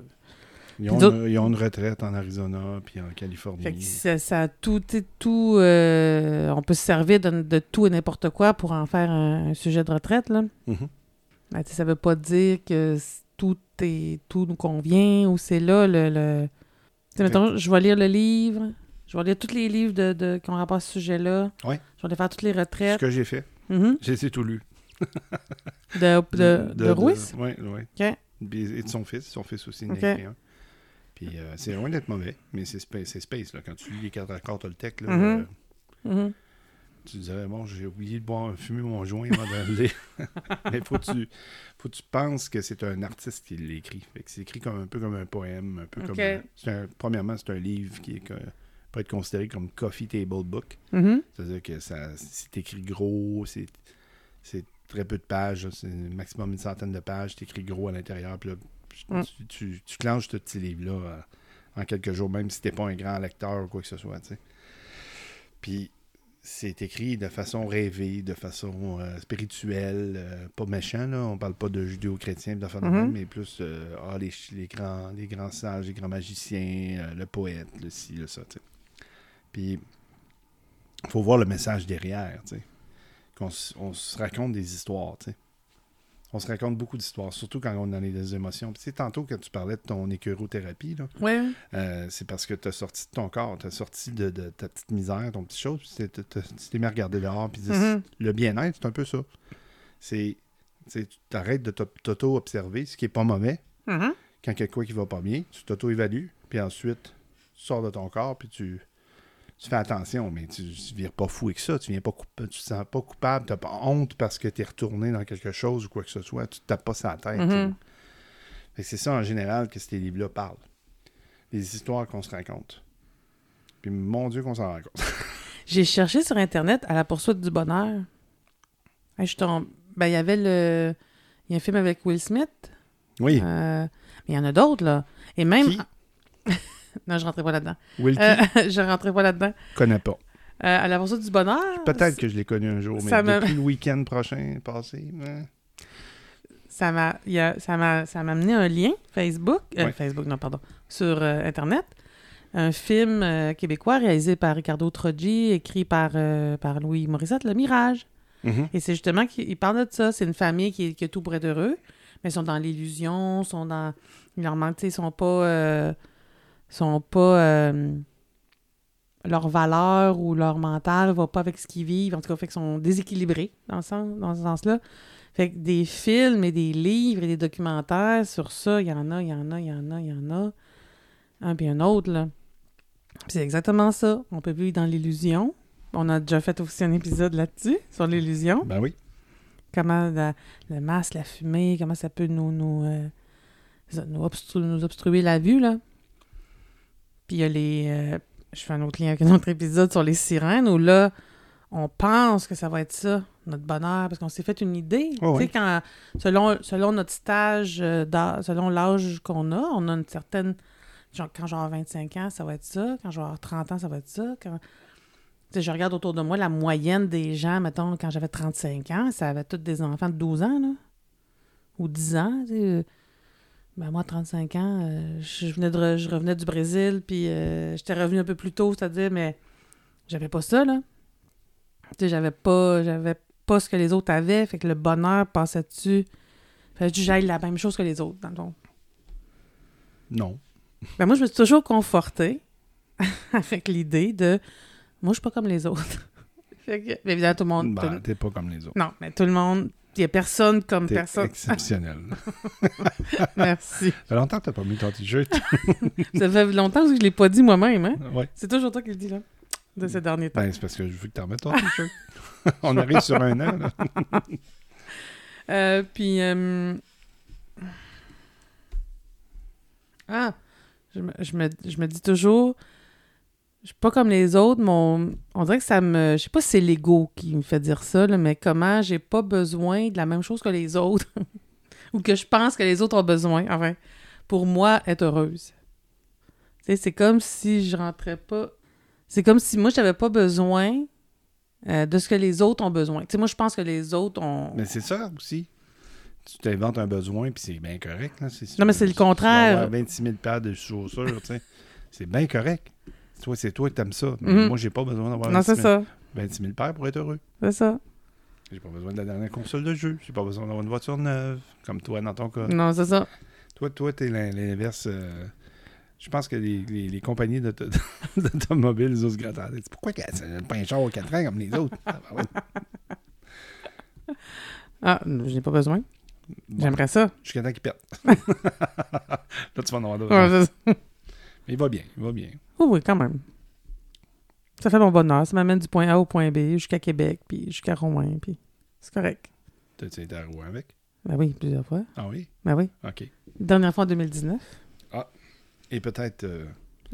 Ils ont, une, ils ont une retraite en Arizona puis en Californie. fait que ça, ça tout, tout euh, on peut se servir de, de tout et n'importe quoi pour en faire un, un sujet de retraite, là. Ben, sais, ça veut pas dire que tout, est, tout nous convient ou c'est là le. le... Mettons, je vais lire le livre, je vais lire tous les livres de, de, qui ont rapport à ce sujet-là. Ouais. Je vais aller faire toutes les Ce retraites. que j'ai fait, Mhm. j'ai c'est tout lu. De, de, de, Ruiz? Oui, oui. OK. Et de son fils. Son fils aussi, il en a OK. écrit un. Puis euh, c'est loin d'être mauvais, mais c'est space, space, là. Quand tu lis les quatre accords Toltec, là, euh, Mhm. tu disais, bon, j'ai oublié de boire, fumer mon joint avant de le lire. mais faut que tu, faut que tu penses que c'est un artiste qui l'écrit. Fait que c'est écrit comme un peu comme un poème, un peu comme... un- c'est un- premièrement, c'est un livre qui est, que- peut être considéré comme coffee table book. Mhm. C'est-à-dire que c'est écrit gros, c'est, c'est très peu de pages, là, c'est maximum une centaine de pages, c'est écrit gros à l'intérieur, puis là, Mm. tu, tu, tu clenches tous ces livres-là euh, en quelques jours, même si t'es pas un grand lecteur ou quoi que ce soit, tu sais. Puis c'est écrit de façon rêvée, de façon euh, spirituelle, euh, pas méchant, là, on parle pas de judéo-chrétien, de Mhm. même, mais plus euh, ah, les, les, grands, les grands sages, les grands magiciens, le poète, le ci, le ça, tu Puis faut voir le message derrière, tu sais. Qu'on on se raconte des histoires, tu sais. On se raconte beaucoup d'histoires, surtout quand on a des émotions. Puis, tu sais, tantôt, quand tu parlais de ton écœurothérapie, là, Ouais. euh, c'est parce que tu as sorti de ton corps, tu as sorti de, de ta petite misère, ton petit chose, puis tu t'es mis à regarder dehors, puis Mhm. le bien-être, c'est un peu ça. C'est, tu sais, tu t'arrêtes de t'au- t'auto-observer, ce qui est pas mauvais. Mhm. Quand quelque chose qui va pas bien, tu t'auto-évalues, puis ensuite, tu sors de ton corps, puis tu, tu fais attention, mais tu ne vires pas fou avec ça, tu viens pas tu te sens pas coupable, tu pas honte parce que tu es retourné dans quelque chose ou quoi que ce soit, tu te tapes pas sa tête. Fait que c'est ça en général que ces livres-là parlent. Les histoires qu'on se raconte. Puis mon Dieu qu'on s'en rend compte. J'ai cherché sur Internet à la poursuite du bonheur. Hey, je tombe. Ben, il y avait le. Il y a un film avec Will Smith. Oui. Euh, mais il y en a d'autres, là. Et même. Qui? non, je rentrais pas là-dedans. Wilkie, Euh, je rentrais pas là-dedans. connais pas. Euh, à la poursuite du bonheur. Peut-être que je l'ai connu un jour, mais ça depuis le week-end prochain passé. Ça m'a, amené un lien Facebook, euh, Ouais. Facebook non pardon, sur euh, internet, un film euh, québécois réalisé par Ricardo Troggi, écrit par par Louis Morissette, Le Mirage. Mhm. Et c'est justement qu'il parle de ça. C'est une famille qui, qui a tout pour être heureux, mais ils sont dans l'illusion, sont dans, il leur manque, tu sais, ils sont pas, sont pas euh, leur valeur ou leur mental va pas avec ce qu'ils vivent. En tout cas, fait qu'ils sont déséquilibrés dans, le sens, dans ce sens-là. Fait que des films et des livres et des documentaires sur ça, il y en a, il y en a, il y en a, il y en a. Un puis un autre, là. Puis c'est exactement ça. On peut vivre dans l'illusion. On a déjà fait aussi un épisode là-dessus, sur l'illusion. Ben oui. Comment la- le masque, la fumée, comment ça peut nous, nous, euh, ça- nous, obstru- nous obstruer la vue, là. Puis il y a les... euh, je fais un autre lien avec un autre épisode sur les sirènes, où là, on pense que ça va être ça, notre bonheur, parce qu'on s'est fait une idée. Oh tu sais, oui. quand, selon, selon notre stage, euh, d'âge- selon l'âge qu'on a, on a une certaine... Genre, quand j'aurai 25 ans, ça va être ça. Quand j'aurai 30 ans, ça va être ça. Quand... Je regarde autour de moi la moyenne des gens, mettons, quand j'avais 35 ans, ça avait tous des enfants de 12 ans, là. Ou 10 ans, sais. Ben, moi, 35 ans, euh, je, venais de re- je revenais du Brésil, puis euh, j'étais revenu un peu plus tôt, c'est-à-dire, mais j'avais pas ça, là. Tu sais, j'avais pas, j'avais pas ce que les autres avaient, fait que le bonheur passait dessus. Fallait que j'aille la même chose que les autres, dans le fond. Non. Ben moi, je me suis toujours confortée avec l'idée de moi, je suis pas comme les autres. fait que, mais évidemment, tout le monde. Ben, t'es pas comme les autres. Non, mais tout le monde. Il n'y a personne comme T'es personne. exceptionnel. Merci. Ça fait longtemps que t'as pas mis ton t-shirt. Ça fait longtemps que je ne l'ai pas dit moi-même. Hein? ouais. C'est toujours toi qui le dis, là, de ces derniers temps. Ben, c'est parce que je veux que t'en remettes ton t-shirt. On arrive sur un an, là. Euh, puis. euh, Ah! Je me, je, me, je me dis toujours. Je suis pas comme les autres. Mon... On dirait que ça me. Je sais pas si c'est l'ego qui me fait dire ça, là, mais comment j'ai pas besoin de la même chose que les autres. Ou que je pense que les autres ont besoin. Enfin, pour moi, être heureuse. Tu sais, c'est comme si je rentrais pas. C'est comme si moi, j'avais pas besoin euh, de ce que les autres ont besoin. Tu sais, moi, je pense que les autres ont. Mais c'est ça aussi. Tu t'inventes un besoin, puis c'est bien correct. Là. Non, mais c'est le contraire. avoir 26 000 paires de chaussures, tu sais. C'est bien correct. Toi, c'est toi qui aimes ça. Mais Mhm. Moi, j'ai pas besoin d'avoir Non, 26 c'est 000, ça. 26 000 paires pour être heureux. C'est ça. J'ai pas besoin de la dernière console de jeu. J'ai pas besoin d'avoir une voiture neuve, comme toi dans ton cas. Non, c'est ça. Toi, toi, t'es l'in- l'inverse. euh, Je pense que les, les, les compagnies d'auto- d'automobiles, grattent la tête. Pourquoi qu'elle n'a pas un char aux 4 ans comme les autres? Ah, ben ouais. Ah, je n'ai pas besoin. Bon, J'aimerais ça. Jusqu'à temps qu'il pète. Là, tu vas en avoir d'autres. Ouais, c'est ça. Mais il va bien, il va bien. Oh oui, quand même. Ça fait mon bonheur. Ça m'amène du point A au point B jusqu'à Québec, puis jusqu'à Rouen, puis c'est correct. T'as-tu été à Rouen avec? Ben oui, plusieurs fois. Ah oui? Ben oui. OK. Dernière fois en 2019, Et peut-être euh,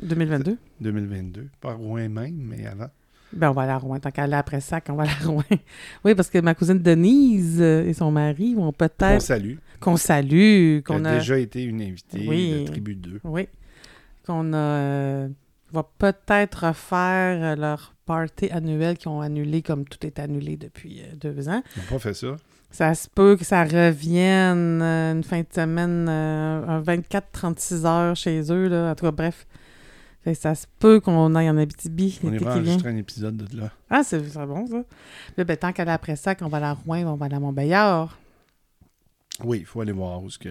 2022. 2022. Pas à Rouen même, mais avant. Ben on va aller à Rouen. Tant qu'à aller après ça, on va aller à Rouen. oui, parce que ma cousine Denise euh, et son mari vont On peut-être salue. qu'on salue, qu'on a a... déjà été une invitée Oui. de Tribu 2. Oui. Qu'on a. euh, va peut-être refaire euh, leur party annuel qu'ils ont annulé comme tout est annulé depuis euh, deux ans. Ils n'ont pas fait ça. Ça se peut que ça revienne une fin de semaine, un 24-36 heures chez eux, là. En tout cas, bref. Ça se peut qu'on aille en Abitibi On ira enregistrer un épisode de là. Ah, c'est bon, ça. Là, ben, tant qu'aller après ça, qu'on va aller à Rouen, on va aller à Montbéliard. Oui, il faut aller voir où est-ce que,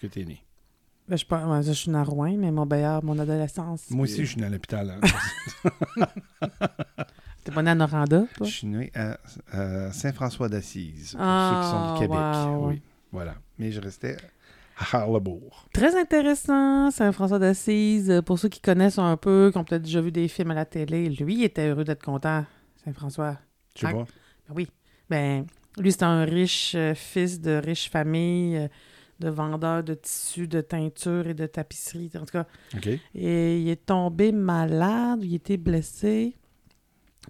que t'es né. Ben, je, suis je née à Rouen, mais Montbéliard, mon adolescence. Moi puis- aussi, je suis né à l'hôpital. hein. T'es pas né à Noranda, toi? je suis né à, à Saint-François d'Assise, pour Ah, ceux qui sont du Québec. wow. Oui, voilà. Mais je restais à Harlebourg. Très intéressant, Saint-François d'Assise. Pour ceux qui connaissent un peu, qui ont peut-être déjà vu des films à la télé, lui, il était heureux d'être content, Saint-François. Tu Ah. vois? Ben oui. Ben, lui, c'était un riche euh, fils de riche famille, euh, de vendeur de tissus, de teinture et de tapisserie, en tout cas. Et il est tombé malade, il était blessé.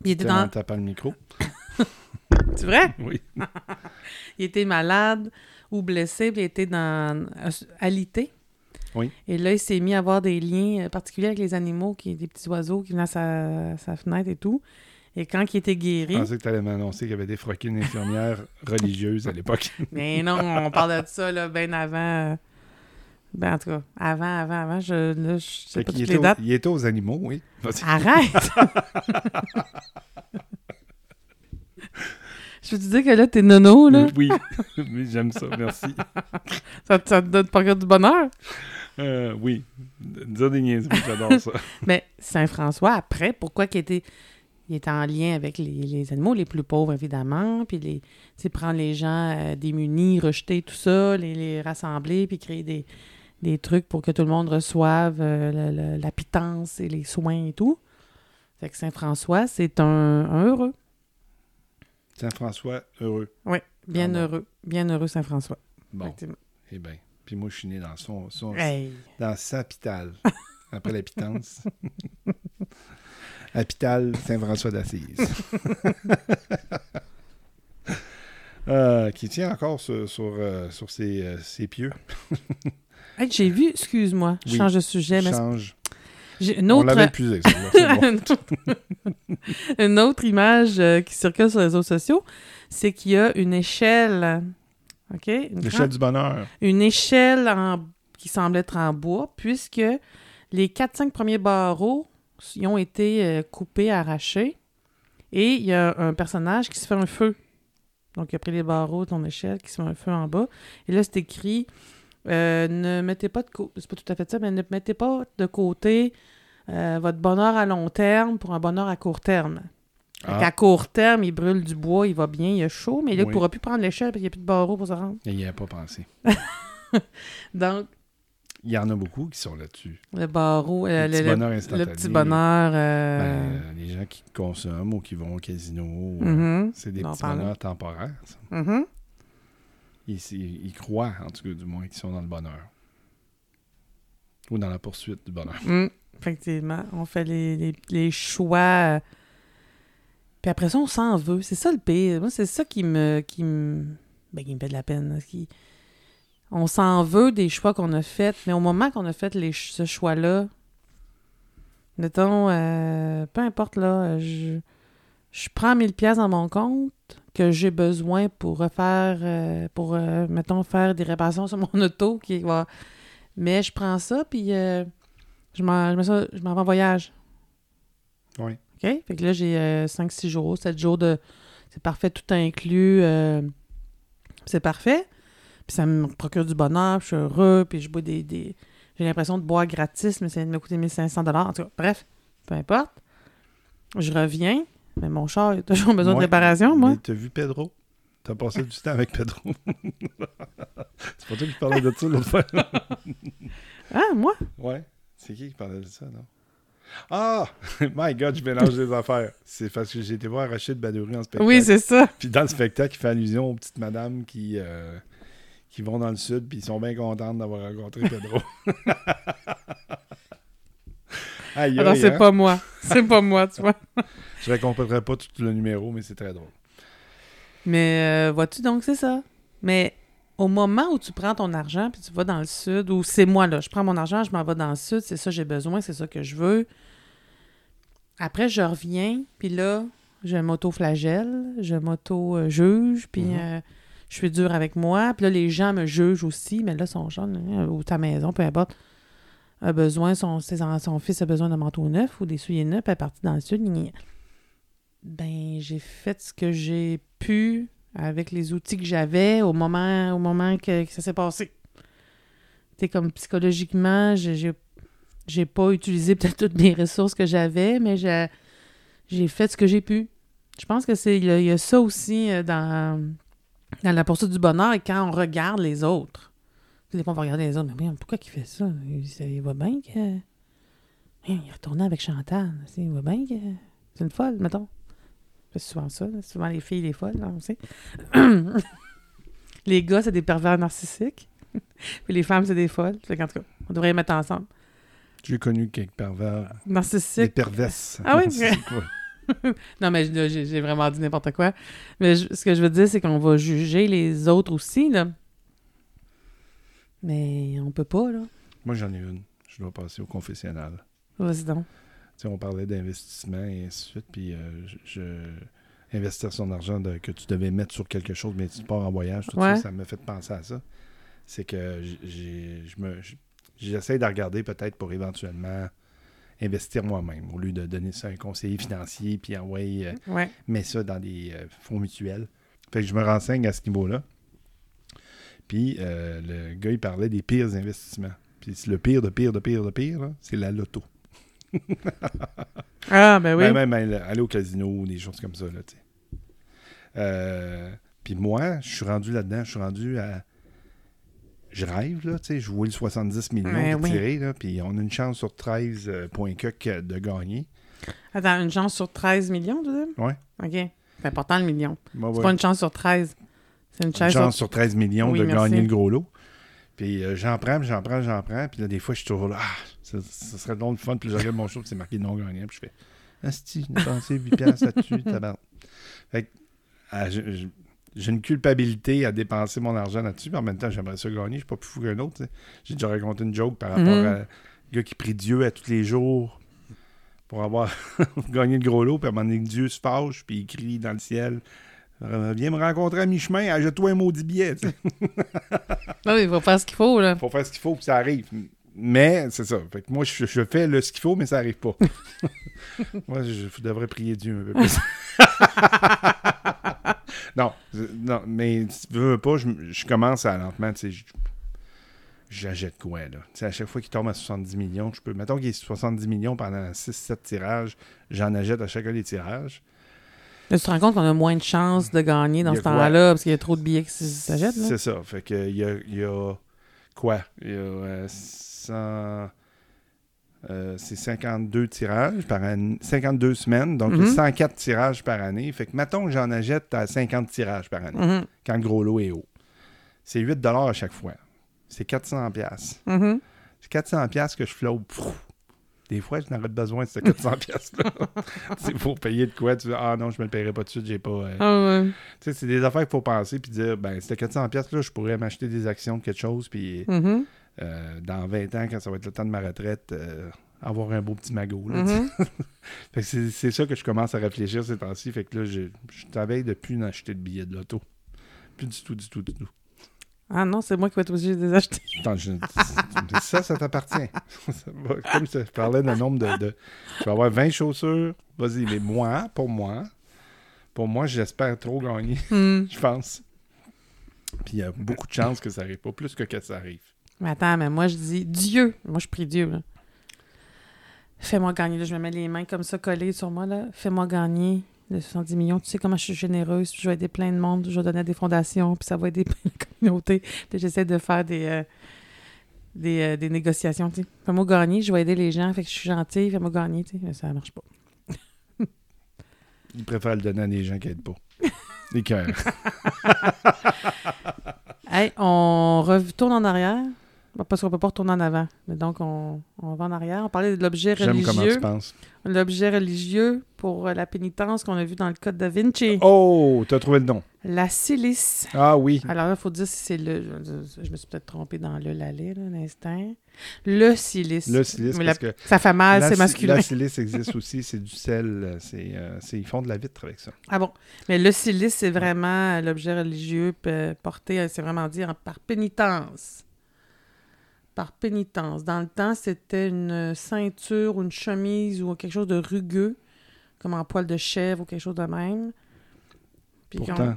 Il était dans... t'as pas le micro. C'est vrai? Oui. Il était malade ou blessé, puis il était dans alité. Oui. Et là, il s'est mis à avoir des liens euh, particuliers avec les animaux, qui des petits oiseaux qui venaient à sa, sa fenêtre et tout. Et quand il était Je guéri, pensais que tu allais m'annoncer qu'il avait défroqué une infirmière religieuse à l'époque. mais non, on parle de ça là, bien avant. euh, Ben, en tout cas, avant, avant, avant, je ne sais pas toutes les il était aux animaux, oui. Arrête! je peux te dire que là, t'es nono, là. Oui, oui j'aime ça, merci. Ça, te- ça te donne pas que du bonheur? Euh, oui, dire des niaiseries, j'adore ça. Mais Saint-François, après, pourquoi qu'il était, il était en lien avec les, les animaux les plus pauvres, évidemment, puis les, tu sais, prendre les gens euh, démunis, rejeter tout ça, les, les rassembler, puis créer des, des trucs pour que tout le monde reçoive euh, le- le- la pitance et les soins et tout. Fait que Saint-François, c'est un, un heureux. Saint-François, heureux. Bien Ah heureux. Bien heureux Saint-François. Bon, eh bien. Puis moi, je suis né dans son, son Hey. dans sa pitale, après la pitance. La pitale Saint-François d'Assise. Euh, qui tient encore sur, sur, euh, sur ses, euh, ses pieux. Hey, j'ai vu, excuse-moi, je Oui. change de sujet, mais Change. une On autre... l'avait épuisé, bon. une autre image qui circule sur les réseaux sociaux, c'est qu'il y a une échelle, OK? Une, L'échelle grande- du bonheur. une échelle en- qui semble être en bois, puisque les 4-5 premiers barreaux ils ont été euh, coupés, arrachés, et il y a un personnage qui se fait un feu. Donc, il a pris les barreaux de ton échelle, qui se fait un feu en bas. Et là, c'est écrit euh, ne mettez pas de côté, c'est pas tout à fait ça, mais ne mettez pas de côté euh, votre bonheur à long terme pour un bonheur à court terme. Ah. qu'à court terme, il brûle du bois, il va bien, il a chaud, mais là, il ne pourra plus prendre l'échelle parce qu'il n'y a plus de barreaux pour se rendre. Il n'y a pas pensé. Donc, Il y en a beaucoup qui sont là-dessus. le barreau, euh, Le le, petit le- bonheur le instantané. petit bonheur. Ben, euh, euh, les gens qui consomment ou qui vont au casino, euh, mhm, c'est des petits bonheurs temporaires. ça. mhm. Ils, ils- ils croient, en tout cas, du moins, qu'ils sont dans le bonheur. Ou dans la poursuite du bonheur. Mm, effectivement, on fait les, les- les choix. euh, Puis après ça, on s'en veut. C'est ça le pire. Moi, c'est ça qui me, qui me, ben, qui me fait de la peine. qui- On s'en veut des choix qu'on a faits, mais au moment qu'on a fait les, ce choix-là, mettons, euh, peu importe, là, je, je prends 1000 pièces dans mon compte que j'ai besoin pour refaire, euh, pour, euh, mettons, faire des réparations sur mon auto qui va... Mais je prends ça, puis je m'en je mets ça- je m'en vais en voyage. Oui. OK? Fait que là, j'ai 5-6 jours, 7 jours de... C'est parfait, tout inclus. c'est parfait. Puis ça me procure du bonheur, puis je suis heureux, puis je bois des... des- J'ai l'impression de boire gratis, mais ça vient de me coûter 1500 En tout cas, bref, peu importe. Je reviens, mais mon char a toujours besoin de réparation, moi. T'as vu Pedro? T'as passé du temps avec Pedro. c'est pas toi qui parlais de ça l'autre fois? Ah, moi? ouais. C'est qui qui parlait de ça, non? Ah! My God, je mélange les affaires. C'est parce que j'ai été voir Rachid Badouri en spectacle. Oui, c'est ça. Puis dans le spectacle, il fait allusion aux petites madames qui, euh, qui vont dans le sud, puis ils sont bien contentes d'avoir rencontré Pedro. Aïe, Alors, c'est hein? pas moi. C'est pas moi, tu vois. Je raconterai pas tout le numéro, mais c'est très drôle. Mais euh, vois-tu, donc c'est ça. Mais au moment où tu prends ton argent puis tu vas dans le sud, ou c'est moi là, je prends mon argent, je m'en vais dans le sud, c'est ça que j'ai besoin, c'est ça que je veux. Après, je reviens, puis là, je m'auto-flagelle, je m'auto-juge, puis Mhm. euh, je suis dur avec moi. Puis là, les gens me jugent aussi, mais là, son jeune, hein, ou ta maison, peu importe, a besoin, son, ses son fils a besoin d'un manteau neuf ou des souliers neufs, elle est partie dans le sud. Ben, j'ai fait ce que j'ai pu avec les outils que j'avais au moment, au moment que, ça s'est passé. Sais, comme psychologiquement, j'ai- j'ai pas utilisé peut-être toutes mes ressources que j'avais, mais j'ai j'ai fait ce que j'ai pu. Je pense que c'est il y, a- il y a ça aussi euh, dans, dans la poursuite du bonheur et quand on regarde les autres. Des fois, on va regarder les autres, mais pourquoi il fait ça? Il, va bien que. Il est retourné avec Chantal. Il va bien que. C'est une folle, mettons. C'est souvent ça. là. Souvent, les filles, les folles, là, on sait. les gars, c'est des pervers narcissiques. Puis les femmes, c'est des folles. Qu'en tout cas, on devrait les mettre ensemble. J'ai connu quelques pervers. Des Narcissiques. perverses. Ah oui. Non, mais j'ai vraiment dit n'importe quoi. Mais je- ce que je veux dire, c'est qu'on va juger les autres aussi, là. Mais on peut pas, là. Moi, j'en ai une. Je dois passer au confessionnal. Vas-y donc. Tu sais, on parlait d'investissement et ainsi de suite, puis euh, je, je- investir son argent de- que tu devais mettre sur quelque chose, mais tu pars en voyage, tout Ouais. ça, ça m'a fait penser à ça. C'est que j'ai, je me, j'essaie de regarder peut-être pour éventuellement investir moi-même, au lieu de donner ça à un conseiller financier, puis envoyer, euh, Ouais. mettre ça dans des euh, fonds mutuels. Fait que je me renseigne à ce niveau-là. Puis euh, le gars, il parlait des pires investissements. Puis le pire, de pire, de pire, de pire, c'est la loto. Ah, ben oui. Ben, même aller aller au casino, des choses comme ça, là, tu sais. Puis moi, je suis rendu là-dedans, je suis rendu à... Je rêve, là, tu sais, je vois le 70 millions Ben de oui. tirer, là, puis on a une chance sur 13 euh, points de gagner. Attends, une chance sur 13 millions, tu dis? Ouais. OK. C'est important, le million. Moi, C'est ouais. pas une chance sur 13. C'est une Une chance, chance sur... sur 13 millions Oui, de merci. gagner le gros lot. Puis euh, j'en prends, puis j'en prends, j'en prends. Puis là, des fois, je suis toujours là. Ah, ça, ça serait donc le fun. Puis je regarde mon show, puis c'est marqué non gagnant. Puis je fais Asti, j'ai dépensé 8 piastres là-dessus, tabarnak. Fait que ah, je- je- j'ai une culpabilité à dépenser mon argent là-dessus. Puis en même temps, j'aimerais ça gagner. Je suis pas plus fou qu'un autre. J'ai déjà raconté une joke par rapport Mhm. à un gars qui prie Dieu à tous les jours pour avoir gagné le gros lot. Puis à un moment donné, Dieu se fâche, puis il crie dans le ciel. Viens me rencontrer à mi-chemin, achète-toi un maudit billet. sais. Ah oui, il va faire ce qu'il faut, là. faut faire ce qu'il faut que ça arrive. Mais c'est ça. Fait que moi, je, je fais le, ce qu'il faut, mais ça arrive pas. moi, je, je devrais prier Dieu un peu plus. Non, je- non, mais si tu veux pas, je, je commence à lentement. tu sais, j'achète quoi, là? Tu sais, à chaque fois qu'il tombe à 70 millions, je peux. Mettons qu'il est 70 millions pendant 6-7 tirages, j'en achète à chacun des tirages. Là, tu te rends compte qu'on a moins de chances de gagner dans ce temps-là parce qu'il y a trop de billets qui s'achètent. là. C'est ça. Fait que il y a, il y a quoi? Il y a euh, 100, euh, c'est 52 tirages par année, 52 semaines, donc il y a Mhm. 104 tirages par année. Fait que mettons que j'en achète à 50 tirages par année, Mhm, quand le gros lot est haut. C'est 8 à chaque fois. C'est 400 pièces. mhm. C'est 400 pièces que je flotte. Des fois, je n'aurais besoin de ces 400 pièces là. c'est pour payer de quoi? Tu dis, ah non, je me le paierai pas tout de suite, j'ai pas... euh, Ah ouais. tu sais, c'est des affaires qu'il faut penser puis dire, ben, c'était 400 pièces là, je pourrais m'acheter des actions de quelque chose, puis Mhm, euh, dans 20 ans, quand ça va être le temps de ma retraite, euh, avoir un beau petit magot. Mhm. C'est, ça que je commence à réfléchir ces temps-ci. Fait que là, je, je travaille depuis d'acheter de billets de loto. Plus du tout, du tout, du tout. Ah non, c'est moi qui vais être obligé de les acheter. Attends, je- ça, ça t'appartient. Comme je te parlais d'un nombre de, de- Tu vas avoir 20 chaussures. Vas-y, mais moi, pour moi, pour moi, j'espère trop gagner, Hmm. je pense. Puis il y a beaucoup de chances que ça arrive pas, plus que que ça arrive. Mais attends, mais moi je dis Dieu. Moi je prie Dieu. là. Fais-moi gagner. Là, je me mets les mains comme ça collées sur moi. là. Fais-moi gagner les 70 millions. Tu sais comment je suis généreuse. puis Je vais aider plein de monde. Je vais donner à des fondations. Puis ça va aider plein de communautés. Puis j'essaie de faire des, euh, des, euh, des négociations. tu sais. Fais-moi gagner. Je vais aider les gens. Fait que je suis gentille. Fais-moi gagner. tu sais. Mais ça marche pas. Ils préfèrent le donner à des gens qui aident pas. Les cœurs. Hey, on retourne en arrière. Bon, Parce qu'on peut pas retourner en avant. Mais donc, on, on va en arrière. On parlait de l'objet J'aime comment religieux. tu penses. L'objet religieux pour euh, la pénitence qu'on a vu dans le code da Vinci. Oh, t'as trouvé le nom. La silice. Ah oui. Alors là, il faut dire si c'est le. Je, me suis peut-être trompé dans le l'allée, là, l'instinct. Le silice. Le silice, la- parce que Ça fait mal, c'est masculin. la silice existe aussi, c'est du sel. euh, C'est, euh, c'est- ils font de la vitre avec ça. Ah bon. Mais le silice, c'est vraiment euh, l'objet religieux p- porté, euh, c'est vraiment dit en- par pénitence. Par pénitence. Dans le temps, c'était une ceinture ou une chemise ou quelque chose de rugueux, comme en poil de chèvre ou quelque chose de même. Puis Pourtant,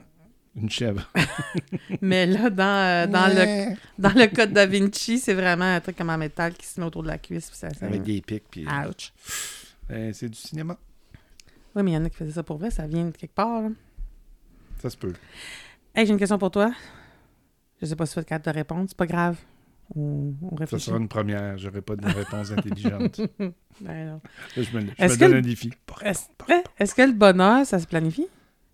une chèvre. Mais là, dans, euh, dans, le, dans le code da Vinci, c'est vraiment un truc comme en métal qui se met autour de la cuisse. Ça, Avec des pics. Puis, Ouch. Ben, c'est du cinéma. Oui, mais il y en a qui faisaient ça pour vrai. Ça vient de quelque part. Là. Ça se peut. Hey, j'ai une question pour toi. Je sais pas si tu vas être capable de répondre. C'est pas grave. On, on Ça sera une première. J'aurai pas de réponse intelligente. Ben non. je me, je Est-ce me que donne le- un défi. Est-ce hein? Est-ce que le bonheur, ça se planifie?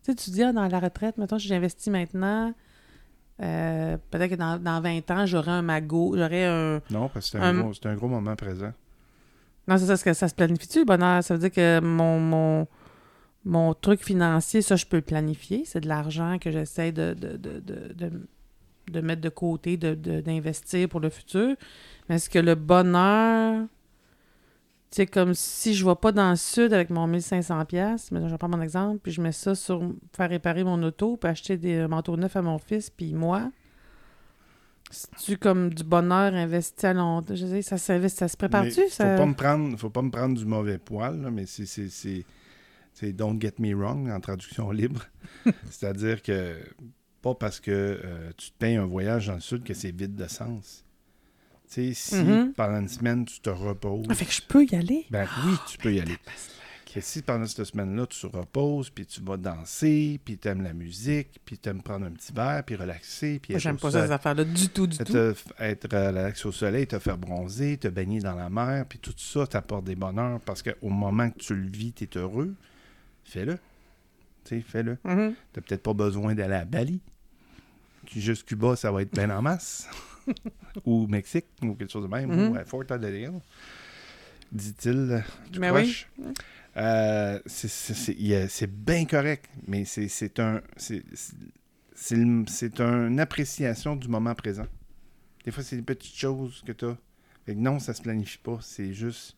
Tu sais, tu dis, ah, dans la retraite, mettons, si j'investis maintenant, euh, peut-être que dans, dans 20 ans, j'aurai un magot, j'aurai un... Non, parce que c'est un, Un- gros, c'est un gros moment présent. Non, c'est ça, que ça se planifie-tu, le bonheur? Ça veut dire que mon, mon, mon truc financier, ça, je peux le planifier. C'est de l'argent que j'essaie de, de, de, de, de- mettre de côté, de- de- d'investir pour le futur. Mais est-ce que le bonheur... Sais, comme si je ne vais pas dans le sud avec mon 1500$, pièces mais je prendre mon exemple, puis je mets ça sur faire réparer mon auto, puis acheter des manteaux neufs à mon fils, puis moi... C'est-tu comme du bonheur investi à long Je sais, ça, s'investit- ça se prépare-tu? Mais Ça... Faut pas me prendre, faut pas me prendre du mauvais poil, là, mais c'est, c'est, c'est, c'est don't get me wrong en traduction libre. C'est-à-dire que pas parce que euh, tu te payes un voyage dans le sud que c'est vide de sens. Tu sais, si Mhm. pendant une semaine tu te reposes, Ah, fait que je peux y aller. ben oui, tu peux y aller. Que si pendant cette semaine-là, tu te reposes, puis tu vas danser, puis tu aimes la musique, puis tu aimes prendre un petit verre, puis relaxer, puis j'aime pas ces affaires-là, du tout, du tout. être relax au soleil, te faire bronzer, te baigner dans la mer, puis tout ça t'apporte des bonheurs parce qu'au moment que tu le vis, tu es heureux. Fais-le. Tu sais, fais-le. Mhm. T'as peut-être pas besoin d'aller à Bali. Juste Cuba, ça va être bien en masse. ou Mexique, ou quelque chose de même, Mhm. ou à Fort Lauderdale, dit-il. euh, tout Ben croche. Euh, c'est- bien correct, mais c'est c'est un. c'est- une appréciation du moment présent. Des fois, c'est des petites choses que tu as. non, ça se planifie pas. C'est juste.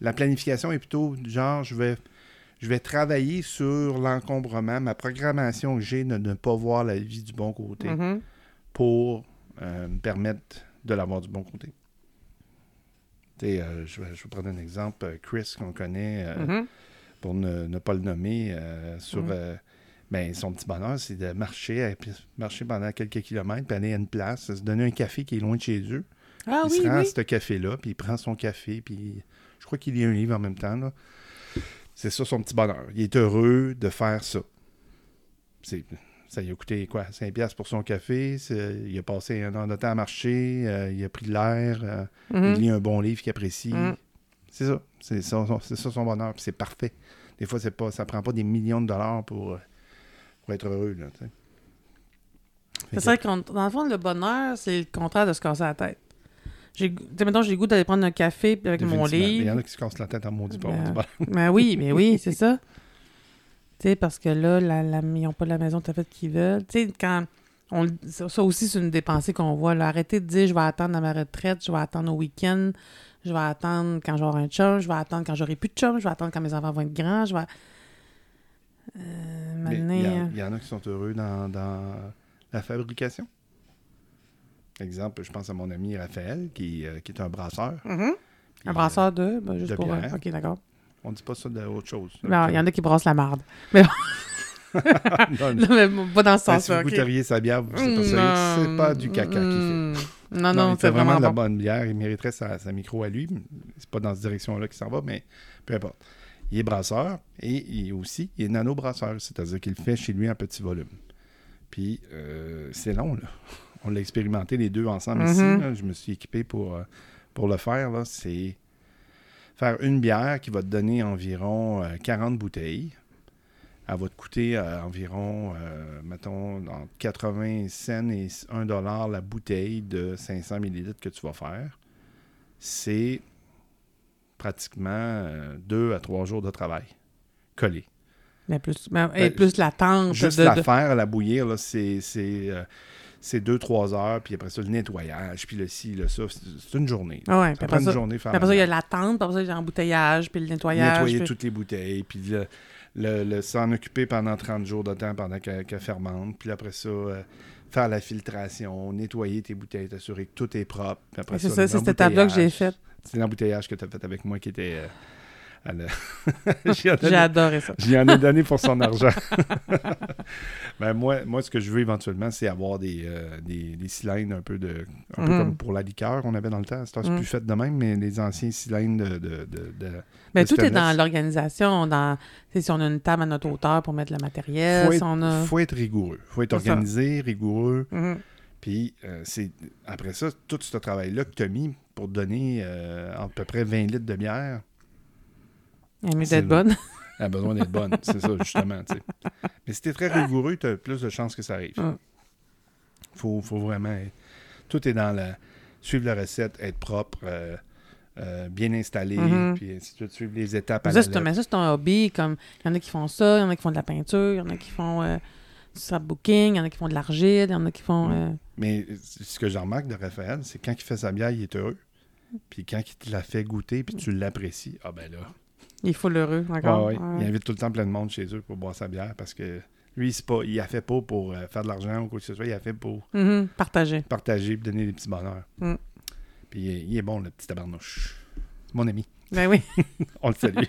La planification est plutôt du genre, je vais, je vais travailler sur l'encombrement, ma programmation que j'ai de ne pas voir la vie du bon côté Mhm. pour euh, me permettre de l'avoir du bon côté. Tu sais, euh, je, vais, prendre un exemple. euh, Chris, qu'on connaît, euh, Mhm. pour ne, ne pas le nommer, sur Mhm. euh, Ben, son petit bonheur, c'est de marcher, marcher pendant quelques kilomètres, puis aller à une place, se donner un café qui est loin de chez eux. Ah il oui, se rend à ce café-là, puis il prend son café, puis je crois qu'il lit un livre en même temps. là. C'est ça son petit bonheur. Il est heureux de faire ça. C'est, ça lui a coûté quoi? 5 piastres pour son café. il a passé un an de temps à marcher, euh, il a pris de l'air, euh, Mhm. il lit un bon livre qu'il apprécie. Mhm. C'est ça. C'est ça, son- c'est ça son bonheur. Puis c'est parfait. Des fois, c'est pas, ça prend pas des millions de dollars pour, euh, pour être heureux. C'est que- ça, qu'on- dans le fond, le bonheur, c'est le contraire de se casser la tête. Mettons, j'ai le goût d'aller prendre un café avec mon. Mais Il y en livre. a qui se cassent la tête en maudit pas. Ben, Ben oui, mais oui, c'est ça. Tu sais, parce que là, la, la, ils n'ont pas la maison tout à fait qu'ils veulent. Tu sais, quand. On, ça aussi, c'est une dépensée qu'on voit. Là. Arrêtez de dire je vais attendre à ma retraite, je vais attendre au week-end, je vais attendre quand j'aurai un chum, je vais attendre quand j'aurai plus de chum, je vais attendre quand mes enfants vont être grands, je vais. Euh, maintenant, il y, il y en a qui sont heureux dans, dans la fabrication? Exemple, je pense à mon ami Raphaël, qui, euh, qui est un brasseur. mhm. Puis, Un brasseur de. ben, juste de pour. bière. ok, d'accord. on dit pas ça d'autre chose. Ben, Il y en a qui brassent la marde. non, Non, mais pas dans ce Ben, si sens-là. vous ok. goûteriez sa bière, vous c'est pas du caca qu'il fait. Mm. Non, non, il c'est fait vraiment vraiment de la bon. bonne bière. Il mériterait sa, sa micro à lui. C'est pas dans cette direction-là qu'il s'en va, mais peu importe. Il est brasseur et il est aussi il est nano-brasseur, c'est-à-dire qu'il le fait chez lui en petit volume. Puis euh, c'est long, là. On l'a expérimenté les deux ensemble ici. Mhm. là. Je me suis équipé pour, euh, pour le faire. C'est faire une bière qui va te donner environ euh, 40 bouteilles. Elle va te coûter euh, environ, euh, mettons, entre 80 cents et 1 dollar la bouteille de 500 millilitres que tu vas faire. C'est pratiquement euh, deux à trois jours de travail collé. Mais plus, mais- et Ben, plus l'attente. Juste de- la de- faire, la bouillir, c'est, c'est, euh, c'est deux, trois heures, puis après ça, le nettoyage, puis le ci, le ça. C'est, une journée. Ah ouais, Ça prend une ça, journée faire après ça, il y a la l'attente, puis après ça, il y a l'embouteillage, puis le nettoyage. nettoyer puis- toutes les bouteilles, puis le, le- le- s'en occuper pendant 30 jours de temps pendant qu'elle, qu'elle fermente, puis après ça, euh, faire la filtration, nettoyer tes bouteilles, t'assurer que tout est propre. puis après C'est ça, c'est cette étape-là que j'ai faite. C'est l'embouteillage que tu as fait avec moi qui était... euh, J'ai adoré ça. J'y en ai donné pour son argent. ben moi, moi, ce que je veux éventuellement, c'est avoir des, euh, des, des cylindres un peu de. Un peu Mhm. comme pour la liqueur qu'on avait dans le temps. C'est Mhm. plus fait de même, mais les anciens cylindres de. de, de- de tout est dans l'organisation. Dans, si on a une table à notre hauteur pour mettre le matériel, si a. faut être rigoureux. faut être ça. organisé, rigoureux. Mhm. Puis euh, c'est après ça, tout ce travail-là que tu as mis pour donner euh, à peu près 20 litres de bière, Elle est d'être bonne. elle a besoin d'être bonne. c'est ça, justement. Mais si tu es très rigoureux, tu as plus de chances que ça arrive. Mm. faut, faut vraiment. Tout est dans la. Suivre la recette, être propre, euh, euh, bien installé, Mhm. puis ainsi de suite, suivre les étapes à Ça, la mais ça, c'est un hobby. Comme il y en a qui font ça, il y en a qui font de la peinture, il y en a qui font euh, du scrapbooking, il y en a qui font de l'argile, il y en a qui font. Mm. Mais ce que je remarque de Raphaël, c'est quand il fait sa bière, il est heureux. Puis quand il te la fait goûter, puis tu l'apprécies, ah ben là. Il faut l'heureux, Ah d'accord? ouais. Ouais. Il invite tout le temps plein de monde chez eux pour boire sa bière parce que lui, c'est pas, il a fait pas pour euh, faire de l'argent ou quoi que ce soit, il a fait pour Mhm, Partager. partager et donner des petits bonheurs. Mm. Puis il est, il est bon, le petit tabarnouche. C'est mon ami. Ben oui. On le salue.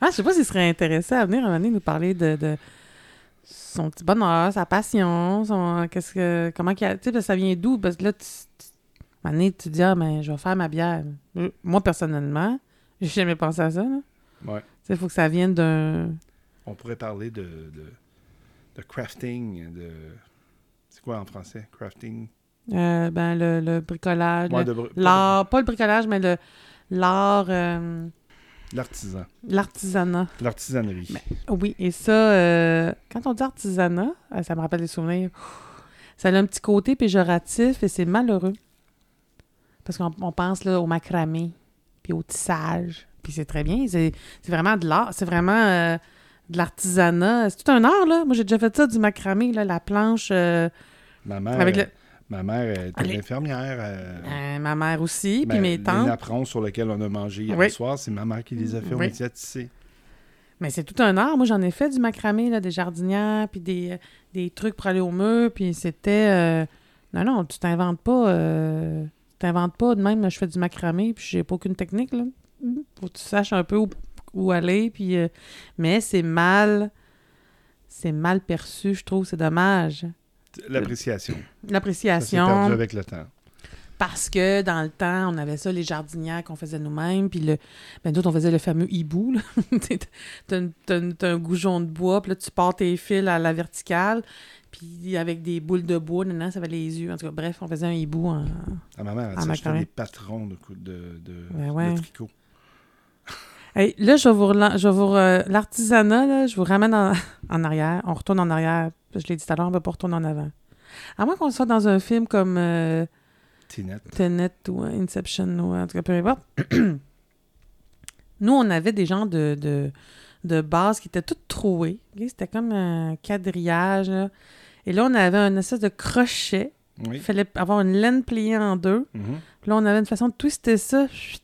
Ah, je sais pas s'il serait intéressé à venir à un moment donné nous parler de, de son petit bonheur, sa passion, son qu'est-ce que comment qu'il a, tu sais ça vient d'où? Parce que là tu, tu, tu dis ah ben je vais faire ma bière. Euh, Moi personnellement, j'ai jamais pensé à ça. là. Ouais. Il faut que ça vienne d'un On pourrait parler de, de, de crafting, de... C'est quoi en français? Crafting? euh, ben le, le bricolage, Ouais, br- l'art, pas le bricolage mais le l'art euh, L'artisan. l'artisanat. L'artisanerie. Oui, et ça, euh, quand on dit artisanat, euh, ça me rappelle des souvenirs. Ça a un petit côté péjoratif et c'est malheureux. Parce qu'on on pense là, au macramé, puis au tissage, puis c'est très bien. C'est vraiment de l'art, c'est vraiment euh, de l'artisanat. C'est tout un art, là. Moi, j'ai déjà fait ça, du macramé, là, la planche euh, Ma mère, avec le... ma mère était infirmière. euh, ma mère aussi, ben, puis mes Les tantes. napperons sur lesquels on a mangé hier Oui. soir, c'est ma mère qui les a fait au Oui. métier à tisser. Mais c'est tout un art. Moi, j'en ai fait du macramé, là, des jardinières, puis des, des trucs pour aller au mur, puis c'était... Non, non, tu t'inventes pas... Tu t'inventes pas de même, je fais du macramé, puis j'ai pas aucune technique, là. Faut que tu saches un peu où, où aller, puis... euh, Mais c'est mal... c'est mal perçu, je trouve. C'est dommage. L'appréciation. Ça L'appréciation. perdu avec le temps. Parce que dans le temps, on avait ça, les jardinières qu'on faisait nous-mêmes. Puis le, ben d'autres, on faisait le fameux hibou. T'as un- goujon de bois, puis là, tu pars tes fils à la verticale. Puis avec des boules de bois, non, ça avait les yeux. En tout cas, bref, on faisait un hibou. En... À ma mère, Ah, elle des patrons de, de, de, Ben ouais. de tricot. Hey, là, je vais vous, l'artisanat, là, je vous ramène en, en arrière. On retourne en arrière. Je l'ai dit tout à l'heure, on ne va pas retourner en avant. À moins qu'on soit dans un film comme euh, Tinette. Tenet ou euh, Inception ou en tout cas peu importe. Nous, on avait des genres de, de, de bases qui étaient toutes trouées. ok? C'était comme un quadrillage. là. Et là, on avait un espèce de crochet. Oui. Il fallait avoir une laine pliée en deux. Puis là, on avait une façon de twister ça. Chut.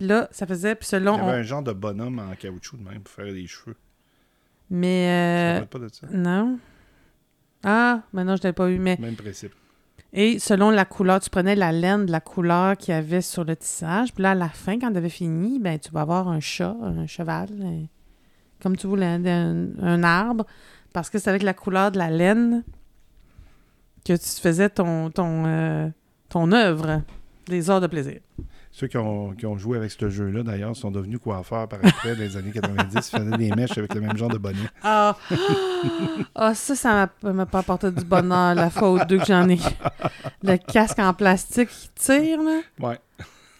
Puis là, ça faisait... Puis selon... Il y avait on- un genre de bonhomme en caoutchouc de même pour faire des cheveux. Mais... Euh, pas de ça? Non. Ah, mais non, je l'avais pas eu. Mais... Même principe. Et selon la couleur, tu prenais la laine de la couleur qu'il y avait sur le tissage. Puis là, à la fin, quand tu avais fini, ben, tu vas avoir un chat, un cheval, un- comme tu voulais, un, un arbre. Parce que c'est avec la couleur de la laine que tu faisais ton, ton, euh, ton œuvre des heures de plaisir. Ceux qui ont, qui ont joué avec ce jeu-là, d'ailleurs, sont devenus coiffeurs par après, dans les années 90. Ils faisaient des mèches avec le même genre de bonnet. Ah, Ah, ça, ça m'a- m'a pas apporté du bonheur la fois ou deux que j'en ai. Le casque en plastique qui tire, là. Ouais.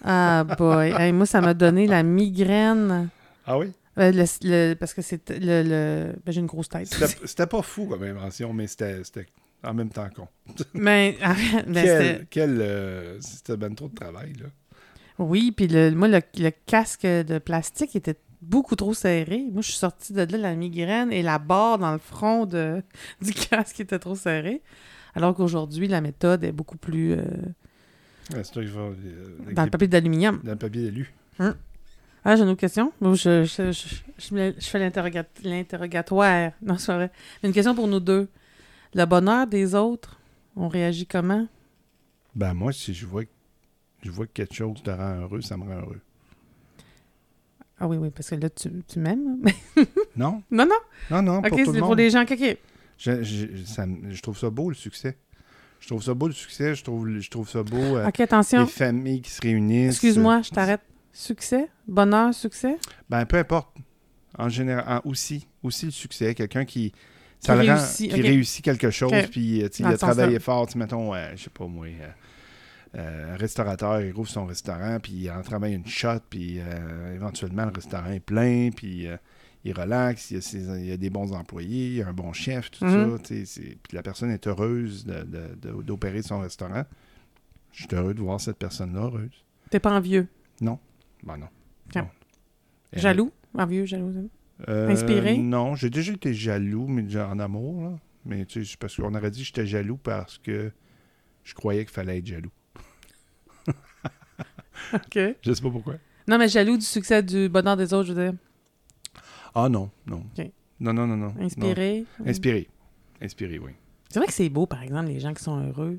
Ah, boy. Hey, moi, ça m'a donné la migraine. Ah oui? Euh, le- le- parce que c'est le. le- ben, j'ai une grosse tête. C'était pas fou comme invention, mais c'était en même temps con. Mais, quel, c'était- quel, euh, c'était ben trop de travail, là. Oui, puis le, moi, le, le casque de plastique était beaucoup trop serré. Moi, je suis sortie de là, la migraine et la barre dans le front de, du casque était trop serré. Alors qu'aujourd'hui, la méthode est beaucoup plus. euh, Ouais, c'est toi qui vas. euh, dans le papier d'aluminium. dans le papier d'élu. Ah, j'ai une autre question. Je, je, je, je, fais l'interroga- l'interrogatoire. Non, c'est vrai. Une question pour nous deux. Le bonheur des autres, on réagit comment? Ben, moi, si je vois, je vois que quelque chose te rend heureux, ça me rend heureux. Ah oui, oui, parce que là, tu, tu m'aimes. Non? non, non? Non, non, OK, c'est le pour les gens. OK, OK. Je, je- ça me- je trouve ça beau, le succès. Je trouve ça beau, le succès. Je trouve, je trouve ça beau, euh, OK, attention. les familles qui se réunissent. Excuse-moi, je t'arrête. Succès? Bonheur, succès? Ben, peu importe. En général, en- aussi, aussi le succès. Quelqu'un qui, ça Qui le rend- réussit, qui ok. réussit quelque chose, puis euh, il a travaillé fort. Mettons, euh, je sais pas moi, euh, euh, un restaurateur, il rouvre son restaurant, puis il en travaille une shot, puis euh, éventuellement, le restaurant est plein, puis euh, il relaxe, il y, a ses- il y a des bons employés, il y a un bon chef, tout Mhm. ça. Puis la personne est heureuse de- de- de- d'opérer son restaurant. Je suis heureux de voir cette personne-là heureuse. T'es pas envieux? Ben non. Ok. Non. Elle- Jaloux? Envieux, jaloux. Euh, Inspiré? Non, j'ai déjà été jaloux, mais déjà en amour. Là. Mais tu sais, parce qu'on aurait dit que j'étais jaloux parce que je croyais qu'il fallait être jaloux. OK. Je sais pas pourquoi. Non, mais jaloux du succès du bonheur des autres, je veux dire. Ah non, non. Non, non, non, non. Inspiré. Non. Inspiré. Inspiré, oui. C'est vrai que c'est beau, par exemple, les gens qui sont heureux.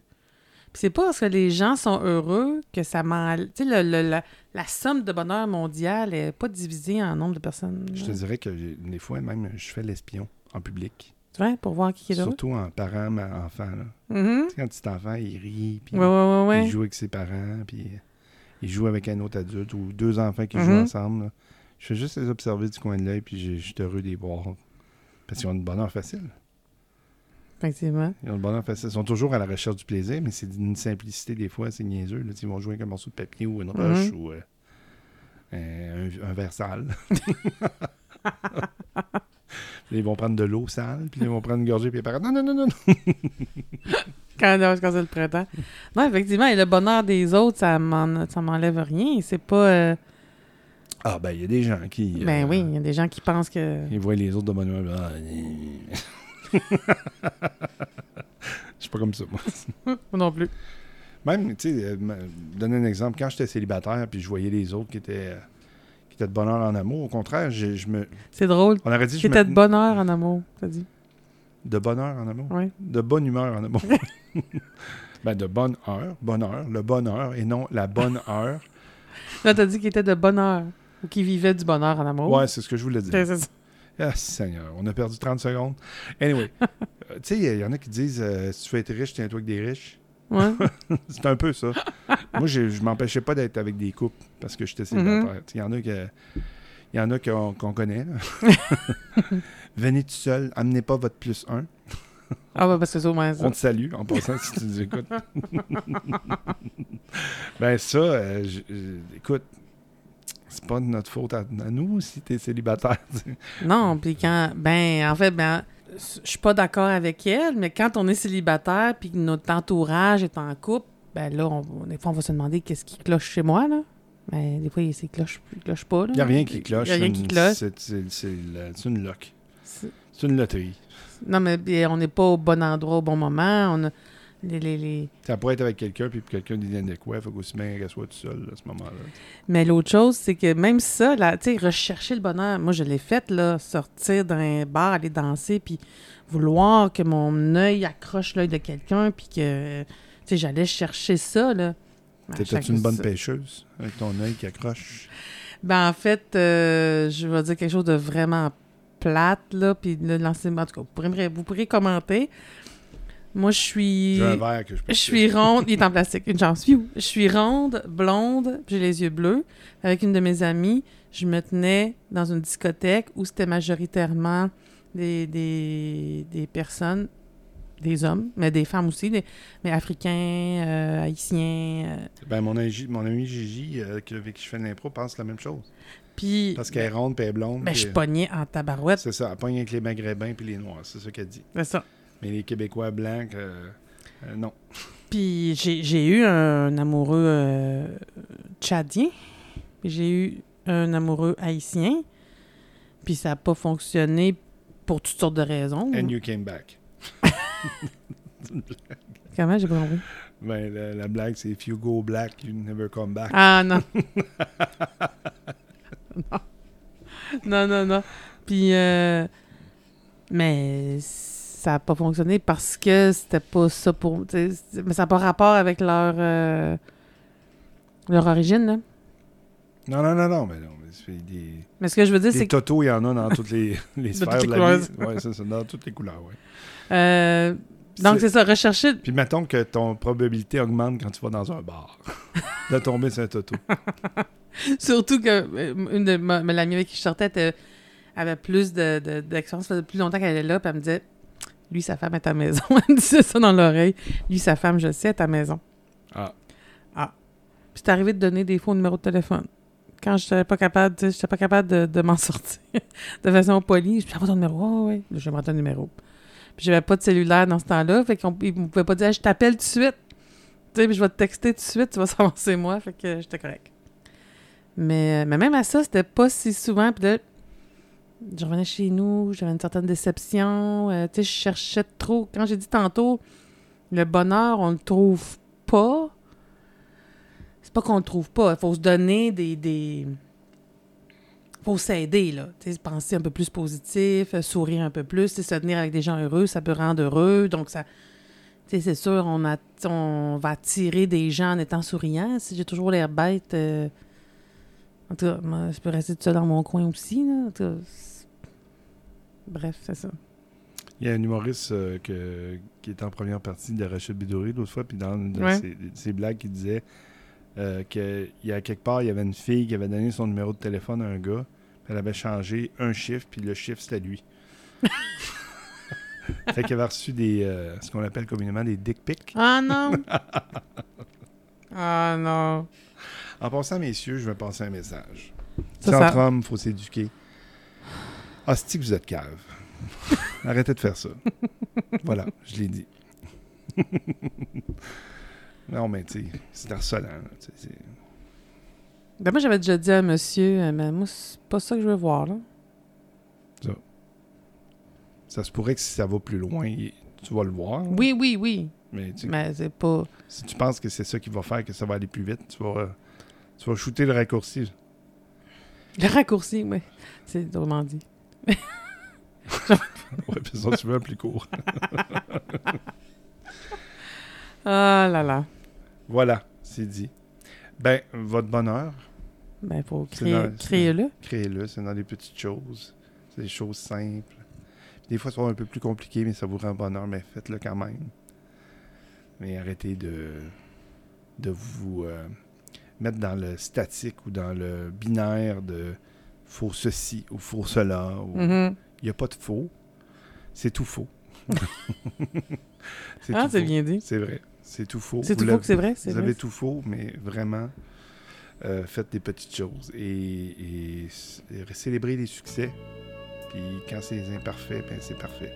Puis c'est pas parce que les gens sont heureux que ça m'en... Tu sais, la, la somme de bonheur mondial est pas divisée en nombre de personnes. Je te dirais que des fois, même, je fais l'espion en public. Tu vois, pour voir qui est heureux. Surtout en parent, ma- enfant. Là. Mhm. Tu sais, quand petit enfant, il rit, puis Ouais, ouais, ouais, ouais. il joue avec ses parents, puis il joue avec un autre adulte ou deux enfants qui Mhm. jouent ensemble. là. Je fais juste les observer du coin de l'œil, puis je je suis heureux de les voir. Parce qu'ils ont une bonheur facile. Effectivement. Ils ont le bonheur facile. Ils sont toujours à la recherche du plaisir, mais c'est d'une simplicité des fois, c'est niaiseux. Là. Ils vont jouer avec un morceau de papier ou une roche Mhm. ou euh, un, un verre sale. Ils vont prendre de l'eau sale, puis ils vont prendre une gorgée, puis ils parlent Non, non, non, non, non. Quand, quand c'est le printemps. Non, effectivement, et le bonheur des autres, ça m'en- ça m'enlève rien. C'est pas... euh, Ah, ben, il y a des gens qui. Ben euh, oui, il y a des gens qui pensent que... Ils voient les autres de bonne humeur. Ah. Je suis pas comme ça, moi. Moi non plus. Même, tu sais, euh, donner un exemple, quand j'étais célibataire, puis je voyais les autres qui étaient, qui étaient de bonheur en amour, au contraire, je, je me. C'est drôle. On aurait dit Qui je me- était de bonheur en amour, t'as dit. De bonheur en amour. Oui. De bonne humeur en amour. ben, de bonne heure, bonheur, le bonheur, et non la bonne heure. Là, t'as dit qu'il était de bonheur. Ou qu'il vivait du bonheur en amour. Ouais, c'est ce que je voulais dire. C'est- c'est ça. Ah, Seigneur, on a perdu 30 secondes. Anyway, euh, tu sais, il y en a qui disent euh, si tu veux être riche, tiens-toi avec des riches. Ouais. C'est un peu ça. Moi, je, je m'empêchais pas d'être avec des couples parce que j'étais célibataire. Il y en a que. Il y en a qu'on qu'on connaît. Venez tout seul, amenez pas votre plus un. ah, ouais, parce que ça. On te salue en passant si tu nous écoutes. ben ça, euh, je- je- écoute, c'est pas de notre faute à, à nous si t'es célibataire. Non, puis quand. Ben, en fait, ben. Je suis pas d'accord avec elle, mais quand on est célibataire puis que notre entourage est en couple, ben là, on, des fois, on va se demander qu'est-ce qui cloche chez moi, là. Ben, des fois, c'est cloche, il cloche pas, là. Il n'y a rien qui cloche. Il y a rien qui cloche. C'est une loque. C'est- une loterie. Non, mais on n'est pas au bon endroit au bon moment. On a les, les, les- Ça pourrait être avec quelqu'un, puis qu'elqu'un d'inadéquat, il faut qu'aussi bien qu'elle soit tout seul à ce moment-là. Mais l'autre chose, c'est que même ça, là, tu sais, rechercher le bonheur, moi, je l'ai fait, là, sortir d'un bar, aller danser, puis vouloir que mon œil accroche l'œil de quelqu'un, puis que, tu sais, j'allais chercher ça, là. Ben, T'étais-tu chaque- une bonne pêcheuse avec ton œil qui accroche? Ben, en fait, euh, je vais dire quelque chose de vraiment plate, là, puis là, l'enseignement, en tout cas, vous pourrez, vous pourrez commenter. Moi, je suis... J'ai un verre que je peux Je suis ronde, il est en plastique, une chance. Je suis ronde, blonde, j'ai les yeux bleus. Avec une de mes amies, je me tenais dans une discothèque où c'était majoritairement des, des, des personnes, des hommes, mais des femmes aussi, des, mais africains, euh, haïtiens. euh. Ben, mon, ami, mon ami Gigi, euh, qui- avec qui je fais de l'impro, pense la même chose. Puis, Parce qu'elle est ronde, puis elle est blonde. puis, je euh, pognais en tabarouette. C'est ça, elle pogne avec les maghrébins puis les noirs, c'est ça qu'elle dit. C'est ça. Mais les Québécois blancs, euh, euh, non. Puis j'ai j'ai eu un amoureux euh, tchadien, puis j'ai eu un amoureux haïtien, puis ça n'a pas fonctionné pour toutes sortes de raisons. And you came back. Comment j'ai pas compris? Ben, la, la blague, c'est if you go black, you never come back. Ah non. non. Non, non, non. Puis, euh, mais ça n'a pas fonctionné parce que c'était pas ça pour. Mais ça n'a pas rapport avec leur, euh, leur origine, là. Non, non, non, non, mais non. Mais c'est des, Mais ce que je veux dire, c'est que. totos, il y en a dans toutes les, les sphères toutes les de la vie. Ouais, c'est ça, dans toutes les couleurs, ouais. euh, donc, C'est- c'est ça, rechercher. Puis mettons que ton probabilité augmente quand tu vas dans un bar de tomber sur un toto. Surtout que euh, une de ma, ma- l'amie avec qui je sortais était- avait plus de, de- d'expérience, ça faisait plus longtemps qu'elle est là, puis elle me disait Lui, sa femme est à la maison. elle me disait ça dans l'oreille. Lui, sa femme, je sais, est à la maison. Ah. Puis c'est arrivé de donner des faux numéros de téléphone. Quand je n'étais pas capable, tu sais, pas capable de, de m'en sortir de façon polie, je dis, ton numéro. Oh, oui, j'aimerais ton numéro. Puis j'avais pas de cellulaire dans ce temps-là, fait qu'on ne pouvait pas dire, je t'appelle tout de suite. Tu sais, puis je vais te texter tout de suite, tu vas savoir c'est moi, fait que j'étais correct. Mais, mais même à ça, c'était pas si souvent. Puis là, je revenais chez nous, j'avais une certaine déception. euh, tu sais, je cherchais trop. Quand j'ai dit tantôt, le bonheur, on le trouve pas. C'est pas qu'on le trouve pas. Il faut se donner des. des... faut s'aider, là. Tu sais, penser un peu plus positif, euh, sourire un peu plus, se tenir avec des gens heureux, ça peut rendre heureux. Donc, ça. Tu sais, c'est sûr, on, a, on va attirer des gens en étant souriant. Si j'ai toujours l'air bête. euh, En tout cas, moi, je peux rester tout seul dans mon coin aussi, là. En tout cas, c'est- Bref, c'est ça. Il y a un humoriste euh, que, qui est en première partie de Rachel Bidouri l'autre fois, puis dans Ouais. ses, ses blagues, il disait euh, qu'il y a quelque part, il y avait une fille qui avait donné son numéro de téléphone à un gars, puis elle avait changé un chiffre, puis le chiffre, c'était lui. fait qu'il avait reçu des, euh, ce qu'on appelle communément des dick pics. Ah non! ah non! En passant, messieurs, je vais passer un message. Ça, C'est ça- entre hommes, il faut s'éduquer. Hostie que vous êtes cave? Arrêtez de faire ça. voilà, je l'ai dit. non, mais tu sais, c'est harcelant. Ben moi, j'avais déjà dit à monsieur, euh, mais moi, c'est pas ça que je veux voir, là. Ça se pourrait que si ça va plus loin, tu vas le voir. Oui, oui, oui. Mais Mais c'est pas... si tu penses que c'est ça qui va faire que ça va aller plus vite, tu vas, euh, tu vas shooter le raccourci. Le raccourci, oui. C'est drôlement dit. ouais, puis ça, tu veux un plus court. Ah là là. voilà, c'est dit. Ben, votre bonheur, Ben, faut C'est créer, créer-le. créez-le, c'est dans les petites choses. C'est des choses simples. Des fois, ça va un peu plus compliqué, mais ça vous rend bonheur, mais faites-le quand même. Mais arrêtez de, de vous euh, mettre dans le statique ou dans le binaire de faux ceci ou faux cela. ou- Mhm. Il n'y a pas de faux. C'est tout faux. c'est Ah, c'est bien dit. C'est vrai. C'est tout faux. C'est tout faux que c'est vrai. Vous vrai. avez tout faux, mais vraiment, euh, faites des petites choses et, et célébrez les succès. Puis quand c'est imparfait, ben c'est parfait.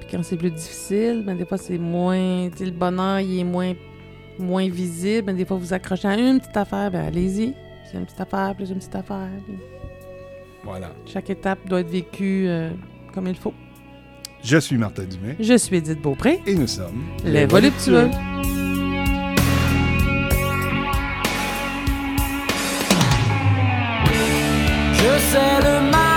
Puis quand c'est plus difficile, ben des fois c'est moins. Le bonheur, il est moins, moins visible, des fois, vous accrochez à une petite affaire, ben allez-y. C'est une petite affaire, plus une petite affaire. Voilà. Chaque étape doit être vécue euh, comme il faut. Je suis Martin Dumais. Je suis Edith Beaupré. Et nous sommes les voluptueux. Je sais le mal.